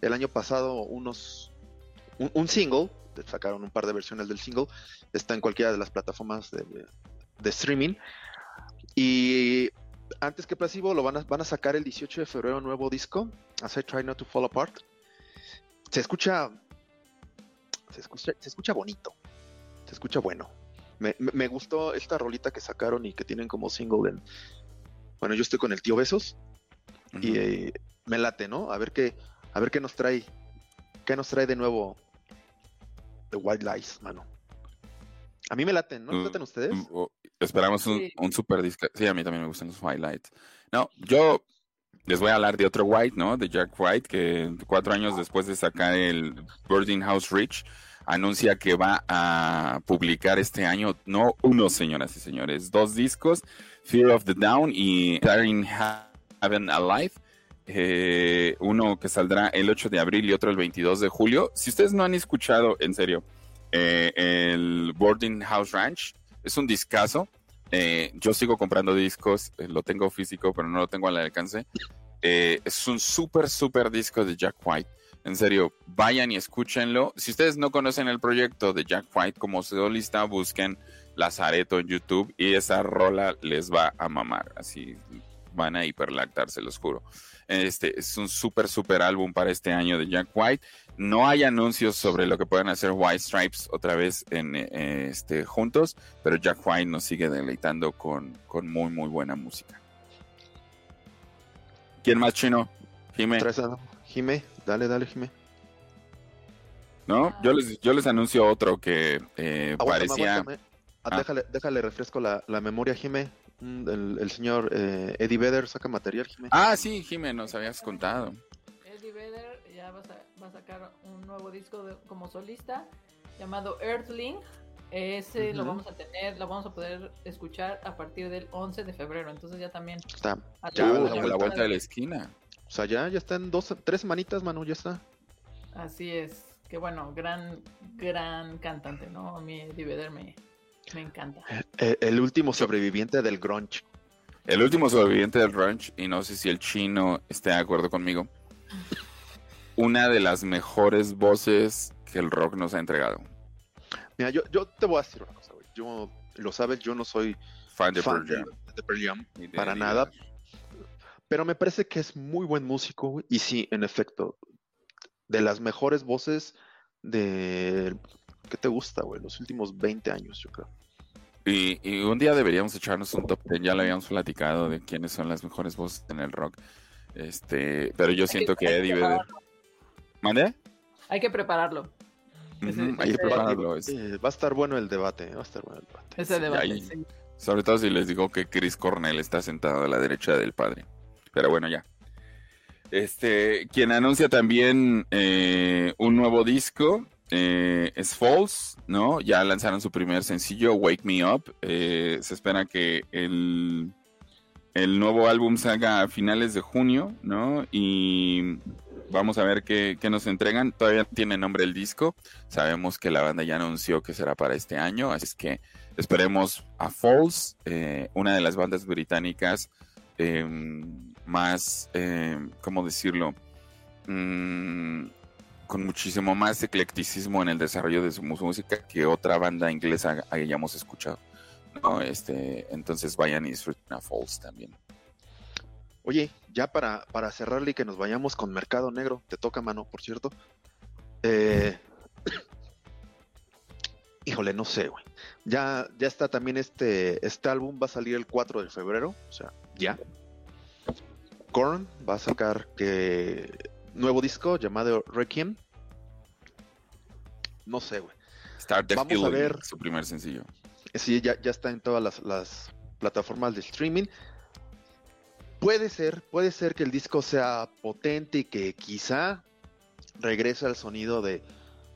el año pasado, unos. Un, single. Sacaron un par de versiones del single. Está en cualquiera de las plataformas de, de streaming. Y antes que Placebo lo van a, van a sacar el 18 de febrero un nuevo disco, As I Try Not to Fall Apart. Se escucha, se escucha, se escucha bonito, se escucha bueno. Me, me- me gustó esta rolita que sacaron y que tienen como single en... Bueno, yo estoy con el tío Besos y eh, me late, ¿no? A ver qué, a ver qué nos trae, qué nos trae de nuevo The White Lies, mano. A mí me laten, ¿no? ¿Les Uh, laten ustedes? Mm, o- Esperamos un, Sí. un super disco. Sí, a mí también me gustan los highlights. No, yo les voy a hablar de otro White, ¿no? De Jack White, que cuatro años después de sacar el Birding House Rich, anuncia que va a publicar este año, no uno, señoras y señores, dos discos, Fear of the Down y Daring Heaven Alive. Eh, uno que saldrá el 8 de abril y otro el 22 de julio. Si ustedes no han escuchado, en serio, eh, el Boarding House Ranch, es un discazo. Eh, yo sigo comprando discos, lo tengo físico, pero no lo tengo al alcance. Es un súper, súper disco de Jack White. En serio, vayan y escúchenlo. Si ustedes no conocen el proyecto de Jack White como solista, busquen Lazareto en YouTube y esa rola les va a mamar. Así van a hiperlactar, se los juro. Este es un súper, súper álbum para este año de Jack White. No hay anuncios sobre lo que pueden hacer White Stripes otra vez en, eh, este, juntos, pero Jack White nos sigue deleitando con, con muy, muy buena música. ¿Quién más chino? Jime. Jime, dale, dale, Jime. ¿no? Yo les, yo les anuncio otro que eh, Aguántame, parecía... aguántame. Ah, Ah. Déjale, déjale refresco la, la memoria, Jime. Mm, El, el señor eh, Eddie Vedder saca material, Jime. Ah, sí, Jime, nos habías contado. Eddie Vedder ya va a, sa- va a sacar un nuevo disco de- como solista llamado Earthling. Ese lo vamos a tener, lo vamos a poder escuchar a partir del 11 de febrero. Entonces ya también Está. Ya, a la vuelta de la esquina. O sea, ya, ya está en dos, tres semanitas, mano, ya está. Así es. Que bueno, gran, gran cantante, ¿no? A mí Eddie Vedder me, me encanta. Eh, el último sobreviviente del grunge. El último sobreviviente del ranch, y no sé si el chino esté de acuerdo conmigo, una de las mejores voces que el rock nos ha entregado. Mira, yo, yo te voy a decir una cosa, güey. Yo lo sabes, yo no soy fan de fan Pearl Jam. de Pearl Jam, Ni de para nada. Pero me parece que es muy buen músico, güey, y sí, en efecto, de las mejores voces de... ¿Qué te gusta, güey? Los últimos 20 años, yo creo. Y, y un día deberíamos echarnos un top 10, ya lo habíamos platicado de quiénes son las mejores voces en el rock. Este, pero yo siento que hay que Eddie Vedder. ¿Mande? Hay que prepararlo. Hay que prepararlo. es- Eh, va a estar bueno el debate, va a estar bueno el debate. Ese Sí, debate. ahí- sí. Sobre todo si les digo que Chris Cornell está sentado a la derecha del padre. Pero bueno, ya. Este, quien anuncia también eh, un nuevo disco eh, es Falls, ¿no? Ya lanzaron su primer sencillo, Wake Me Up. Eh, se espera que el, el nuevo álbum salga a finales de junio, ¿no? Y vamos a ver qué, qué nos entregan. Todavía tiene nombre el disco. Sabemos que la banda ya anunció que será para este año, así que esperemos a Falls, eh, una de las bandas británicas eh, más, eh, ¿cómo decirlo? Mm, con muchísimo más eclecticismo en el desarrollo de su música que otra banda inglesa hayamos escuchado. ¿no? Este, entonces vayan y disfruten a Falls también. Oye, ya para, para cerrarle y que nos vayamos con Mercado Negro, te toca mano, por cierto. Eh, (coughs) Híjole, no sé, güey. Ya, ya está también este, este álbum, va a salir el 4 de febrero, o sea, ya. Korn va a sacar que nuevo disco llamado Requiem. No sé, güey. Start Vamos a ver. su primer sencillo. Sí, ya, ya está en todas las, las plataformas de streaming. Puede ser, puede ser que el disco sea potente y que quizá regrese al sonido de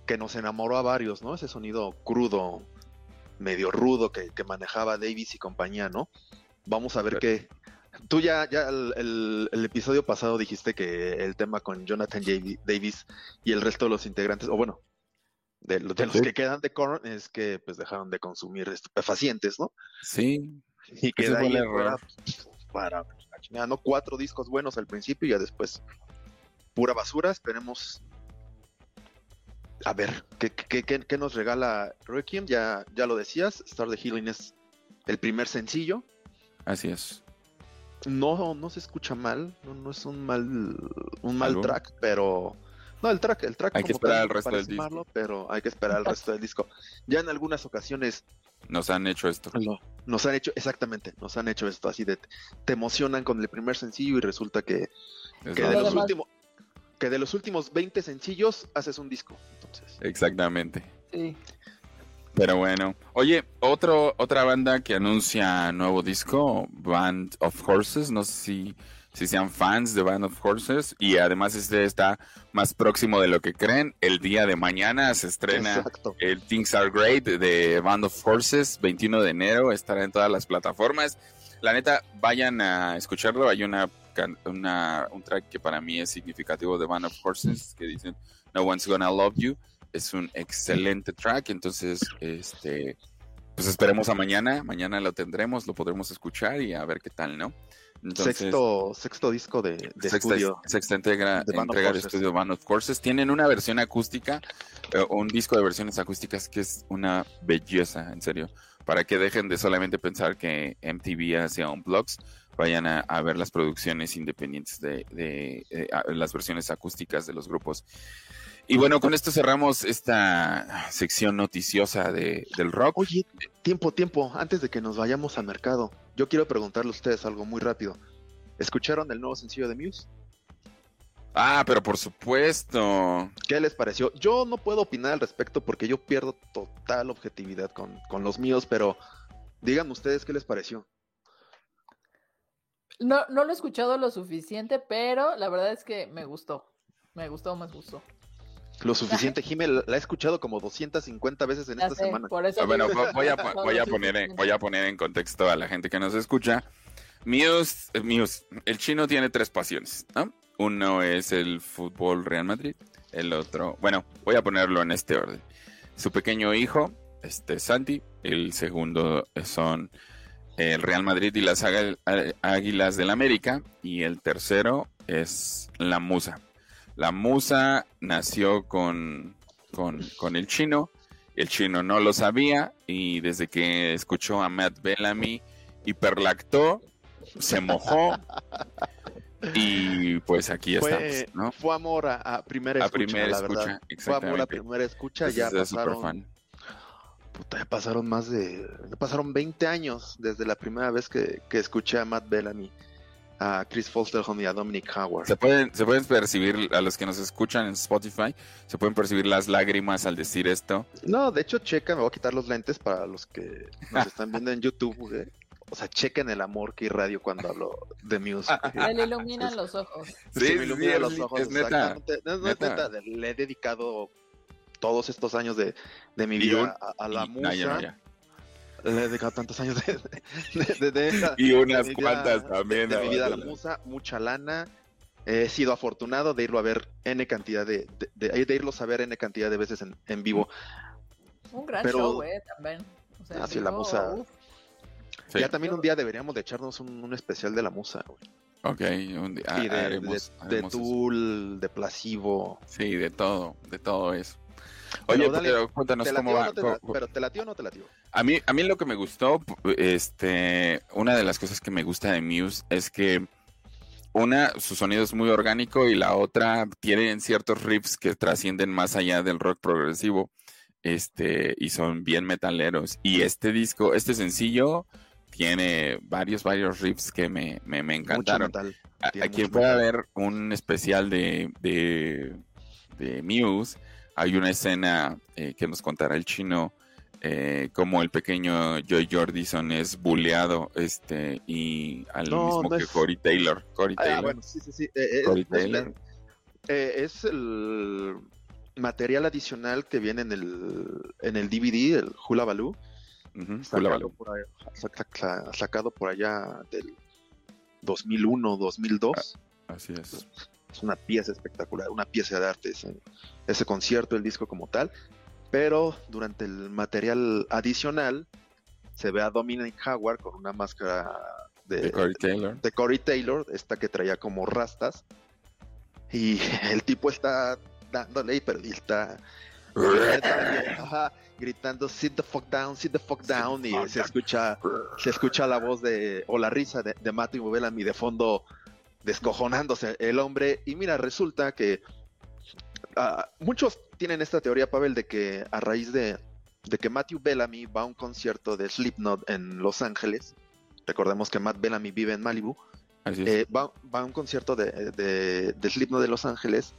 que nos enamoró a varios, ¿no? Ese sonido crudo, medio rudo que, que manejaba Davis y compañía, ¿no? Vamos a ver qué. Tú ya, ya el, el- el episodio pasado dijiste que el tema con Jonathan Davis y el resto de los integrantes, o bueno, de, los- de los Sí. que quedan de Korn, es que pues dejaron de consumir estupefacientes, ¿no? Sí, Y que de ahí para chingada, ¿no? Cuatro discos buenos al principio y ya después pura basura. Esperemos a ver qué, qué, qué- qué nos regala Requiem. Ya, ya lo decías, Star the Healing es el primer sencillo. así es. No, no se escucha mal, no, no es un mal, un mal track, pero no el track, el track Hay que como esperar tal al resto del disco. malo, pero hay que esperar al resto del disco. Ya en algunas ocasiones Nos han hecho esto. No, nos han hecho, exactamente, nos han hecho esto así de, te emocionan con el primer sencillo y resulta que, que de Lo los últimos, que de los últimos 20 sencillos haces un disco. Entonces, Exactamente. Sí. Pero bueno. Oye, otro, otra banda que anuncia nuevo disco, Band of Horses. No sé si, si sean fans de Band of Horses. Y además este está más próximo de lo que creen. El día de mañana se estrena exacto. el Things Are Great de Band of Horses, 21 de enero, estará en todas las plataformas. La neta, vayan a escucharlo. Hay una, una un track que para mí es significativo de Band of Horses que dicen No One's Gonna Love You. Es un excelente track, entonces, este, pues esperemos a mañana. Mañana lo tendremos, lo podremos escuchar y a ver qué tal, ¿no? Entonces, sexto, sexto disco de, de sexta, estudio. sexta entrega, de entrega de estudio Band of Horses. Tienen una versión acústica, eh, un disco de versiones acústicas que es una belleza, en serio. Para que dejen de solamente pensar que MTV hacía un blogs, vayan a, a ver las producciones independientes de, de, eh, a- las versiones acústicas de los grupos. Y bueno, con esto cerramos esta sección noticiosa de, del rock. Oye, tiempo, tiempo, antes de que nos vayamos al mercado, yo quiero preguntarle a ustedes algo muy rápido. ¿Escucharon el nuevo sencillo de Muse? Ah, pero por supuesto. ¿Qué les pareció? Yo no puedo opinar al respecto porque yo pierdo total objetividad con, con los míos, pero díganme ustedes qué les pareció. No, no lo he escuchado lo suficiente, pero la verdad es que me gustó. Me gustó, me gustó. Lo (laughs) suficiente, Jimé, la la he escuchado como 250 veces en Ya esta sé, semana. por eso Ah, Bueno, voy a, voy, (laughs) poner en, voy a poner en contexto a la gente que nos escucha. Muse, eh, Muse, el chino tiene tres pasiones, ¿no? Uno es el fútbol Real Madrid, el otro, bueno, voy a ponerlo en este orden. Su pequeño hijo, este Santi, el segundo son el Real Madrid y las Águilas del América, y el tercero es la Musa. La Musa nació con, con, con el chino El chino no lo sabía y desde que escuchó a Matt Bellamy hiperlactó, se mojó (laughs) y pues aquí fue, estamos, ¿no? Fue amor a, primera escucha, primera la escucha, verdad. Fue amor a primera escucha, ya pasaron, fan. puta, ya pasaron más de, ya pasaron 20 años desde la primera vez que, que escuché a Matt Bellamy, a Chris Fosterholm y a Dominic Howard. Se pueden, se pueden percibir, a los que nos escuchan en Spotify, se pueden percibir las lágrimas al decir esto. No, de hecho, checa, me voy a quitar los lentes para los que nos están viendo en YouTube, güey. O sea, chequen el amor que irradio cuando hablo de Muse. güey. Le iluminan los ojos. Se me ilumina es- los ojos. es neta. No, no es Neta. neta, Le he dedicado todos estos años de, de mi Y vida un- a, a la Y- musa. no, ya no, ya. Le he dedicado tantos años de, de, de- de Y unas de mi vida- cuantas también. de mi vida a la musa, mucha lana. He sido afortunado de irlo a ver N cantidad de, de, de- de irlos a ver N cantidad de veces en, en vivo. Un gran Pero- show, eh, también. O sea, Ah, sí, la musa. uf, Sí. Ya también un día deberíamos de echarnos un, un especial de la musa, güey. Ok, un día Sí, de, haremos, de, de haremos eso. Tool, de Placebo. Sí, de todo, de todo eso. Oye, pero cuéntanos ¿Te cómo va. no la- pero te latió o no te latió? A mí, a mí lo que me gustó, este, una de las cosas que me gusta de Muse es que una, su sonido es muy orgánico y la otra tienen ciertos riffs que trascienden más allá del rock progresivo, este, y son bien metaleros. Y este disco, este sencillo, tiene varios, varios riffs que me, me, me encantaron. metal. A, Tiene a quien mucho pueda metal. ver un especial de, de, de Muse, hay una escena eh, que nos contará el chino, eh, como el pequeño Joy Jordison es buleado, este, y al No, mismo no que es- Corey Taylor. Corey Ah, Taylor. bueno, sí, sí, sí. Eh, eh, Corey es, Taylor. eh, es el material adicional que viene en el, en el DVD, el Hula Baloo, Ujú, Hula sacado, Baloo. por allá, saca- sa- sacado por allá del 2001, 2002. Así es. Es una pieza espectacular, una pieza de arte ese, ese concierto, el disco como tal. Pero durante el material adicional se ve a Dominic Howard con una máscara de, De Corey Taylor. de Corey Taylor, esta que traía como rastas. Y (laughs) el tipo está dándole, pero él está (laughs) ajá, gritando sit the fuck down, sit the fuck Sit down y fuck se down. escucha se escucha la voz de o la risa de, de Matthew Bellamy de fondo descojonándose el hombre. Y mira resulta que ah, muchos tienen esta teoría Pavel de que a raíz de, de que Matthew Bellamy va a un concierto de Slipknot en Los Ángeles recordemos que Matt Bellamy vive en Malibu eh, va, va a un concierto de, de, de Slipknot de Los Ángeles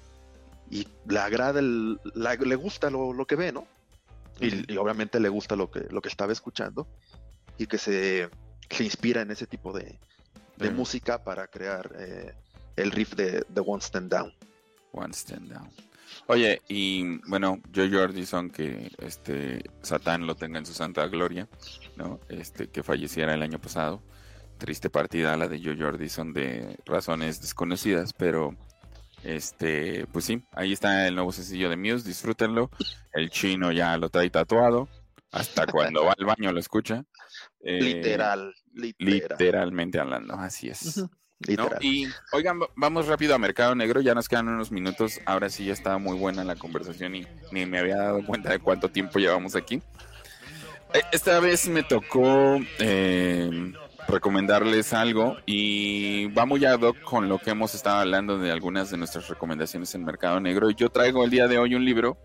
y le agrada, el, la- le gusta lo, lo que ve, ¿no? Y, y obviamente le gusta lo que, lo que estaba escuchando y que se, se inspira en ese tipo de, de música para crear eh, el riff de The One Stand Down. One stand down. Oye, y bueno, Joe Jordison, que este Satán lo tenga en su santa gloria, ¿no? Este, que falleciera el año pasado. Triste partida la de Joe Jordison de razones desconocidas, pero este, pues sí, ahí está el nuevo sencillo de Muse, disfrútenlo. El chino ya lo trae tatuado, hasta cuando va al baño lo escucha. (laughs) Eh, literal, literal. Literalmente hablando, así es. Y oigan, va- vamos rápido a Mercado Negro, ya nos quedan unos minutos, ahora sí ya estaba muy buena la conversación y ni me había dado cuenta de cuánto tiempo llevamos aquí. Eh, Esta vez me tocó eh, recomendarles algo y vamos ya Doc con lo que hemos estado hablando de algunas de nuestras recomendaciones en Mercado Negro. Yo traigo el día de hoy un libro,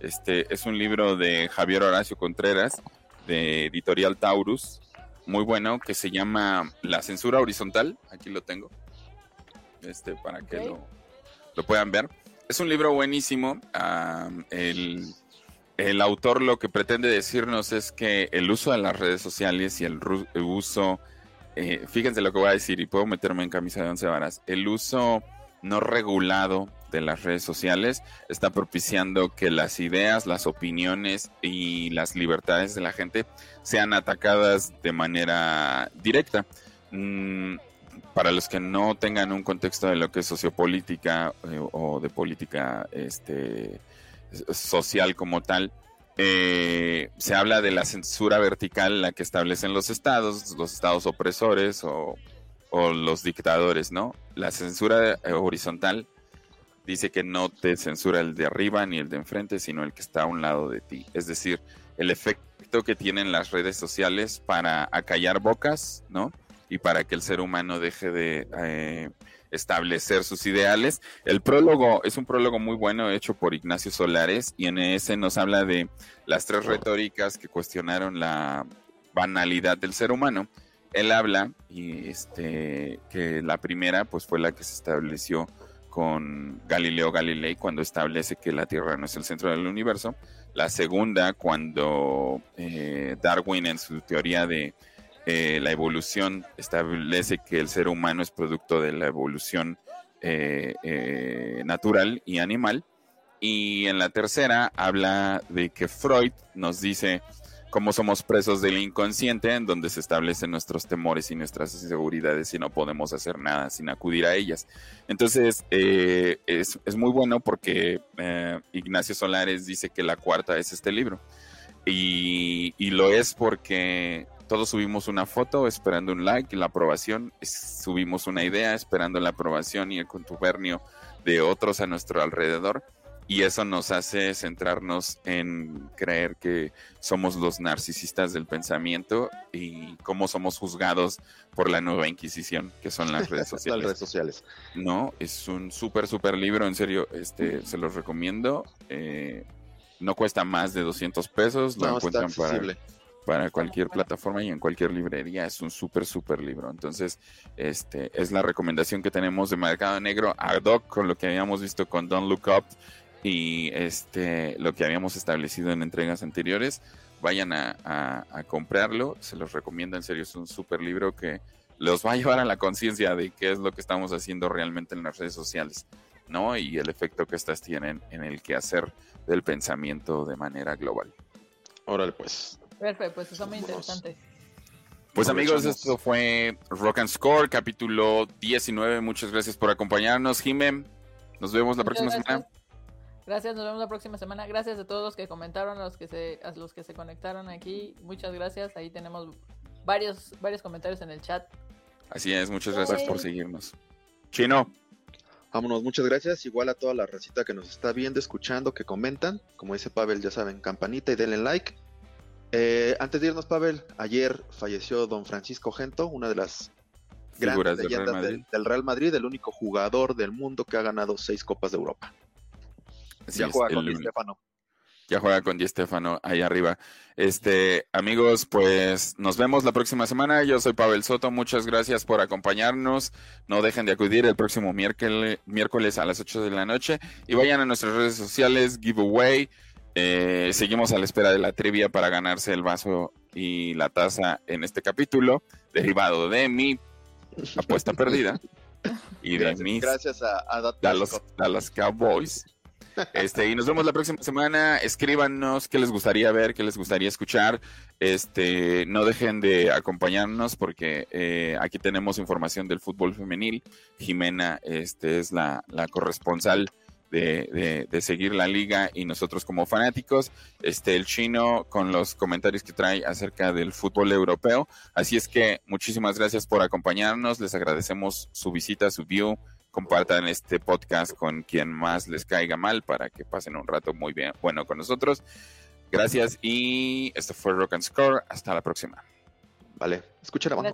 este es un libro de Javier Horacio Contreras, de Editorial Taurus, muy bueno, que se llama La censura horizontal, aquí lo tengo, este para que lo, lo puedan ver. Es un libro buenísimo, am, el, el autor lo que pretende decirnos es que el uso de las redes sociales y el, el uso, eh, fíjense lo que voy a decir y puedo meterme en camisa de once varas, el uso no regulado de las redes sociales está propiciando que las ideas, las opiniones y las libertades de la gente sean atacadas de manera directa. Mm, para los que no tengan un contexto de lo que es sociopolítica eh, o de política este, social como tal, eh, se habla de la censura vertical, la que establecen los estados, los estados opresores o, los dictadores, ¿no? La censura eh, horizontal dice que no te censura el de arriba ni el de enfrente, sino el que está a un lado de ti. Es decir, el efecto que tienen las redes sociales para acallar bocas, ¿no? Y para que el ser humano deje de eh, establecer sus ideales. El prólogo es un prólogo muy bueno hecho por Ignacio Solares y en ese nos habla de las tres retóricas que cuestionaron la banalidad del ser humano. Él habla y este que la primera pues fue la que se estableció con Galileo Galilei cuando establece que la Tierra no es el centro del universo. La segunda cuando eh, Darwin en su teoría de eh, la evolución establece que el ser humano es producto de la evolución eh, natural y animal. Y en la tercera habla de que Freud nos dice cómo somos presos del inconsciente, en donde se establecen nuestros temores y nuestras inseguridades y no podemos hacer nada sin acudir a ellas. Entonces, es, es, muy bueno porque Ignacio Solares dice que la cuarta es este libro. Y, y, lo es porque todos subimos una foto esperando un like y la aprobación, subimos una idea esperando la aprobación y el contubernio de otros a nuestro alrededor. Y eso nos hace centrarnos en creer que somos los narcisistas del pensamiento y cómo somos juzgados por la nueva Inquisición, que son las redes (laughs) sociales. las redes sociales. No, es un súper, súper libro, en serio, este, se los recomiendo. Eh, no cuesta más de 200 pesos, lo encuentran para para cualquier plataforma y en cualquier librería. Es un súper, súper libro. Entonces, este es la recomendación que tenemos de Mercado Negro ad hoc con lo que habíamos visto con Don't Look Up y este lo que habíamos establecido en entregas anteriores. Vayan a, comprarlo, se los recomiendo en serio, es un súper libro que los va a llevar a la conciencia de qué es lo que estamos haciendo realmente en las redes sociales, ¿no? Y el efecto que estas tienen en el quehacer del pensamiento de manera global. Órale, pues, Perfecto, pues eso muy interesante. Pues amigos, esto fue Rock and Score, capítulo 19. Muchas gracias por acompañarnos, Jimem. Nos vemos la próxima semana. Gracias, nos vemos la próxima semana. Gracias a todos los que comentaron, a los que se, a los que se conectaron aquí. Muchas gracias. Ahí tenemos varios, varios comentarios en el chat. Así es, muchas gracias por seguirnos. Chino. Vámonos, muchas gracias. Igual a toda la recita que nos está viendo, escuchando, que comentan. Como dice Pavel, ya saben, campanita y denle like. Eh, antes de irnos, Pavel, ayer falleció don Francisco Gento, una de las grandes leyendas del Real, Madrid, el único jugador del mundo que ha ganado seis Copas de Europa. Ya juega con Di Stefano. Ya juega con Di Stefano ahí arriba. Este, amigos, pues nos vemos la próxima semana. Yo soy Pavel Soto. Muchas gracias por acompañarnos. No dejen de acudir el próximo miércoles, miércoles a las 8 de la noche. Y vayan a nuestras redes sociales, giveaway. Eh, seguimos a la espera de la trivia para ganarse el vaso y la taza en este capítulo, derivado de mi apuesta perdida (laughs) y de mis gracias a, Dallas, Cowboys. Este, y nos vemos la próxima semana. Escríbanos qué les gustaría ver, qué les gustaría escuchar. Este, no dejen de acompañarnos porque eh, aquí tenemos información del fútbol femenil. Jimena este, es la, la corresponsal de, seguir la liga y nosotros como fanáticos, este, el chino con los comentarios que trae acerca del fútbol europeo. Así es que muchísimas gracias por acompañarnos, les agradecemos su visita, su view, compartan este podcast con quien más les caiga mal para que pasen un rato muy bien, bueno con nosotros. Gracias y esto fue Rock and Score, hasta la próxima. Vale, escucha la mano,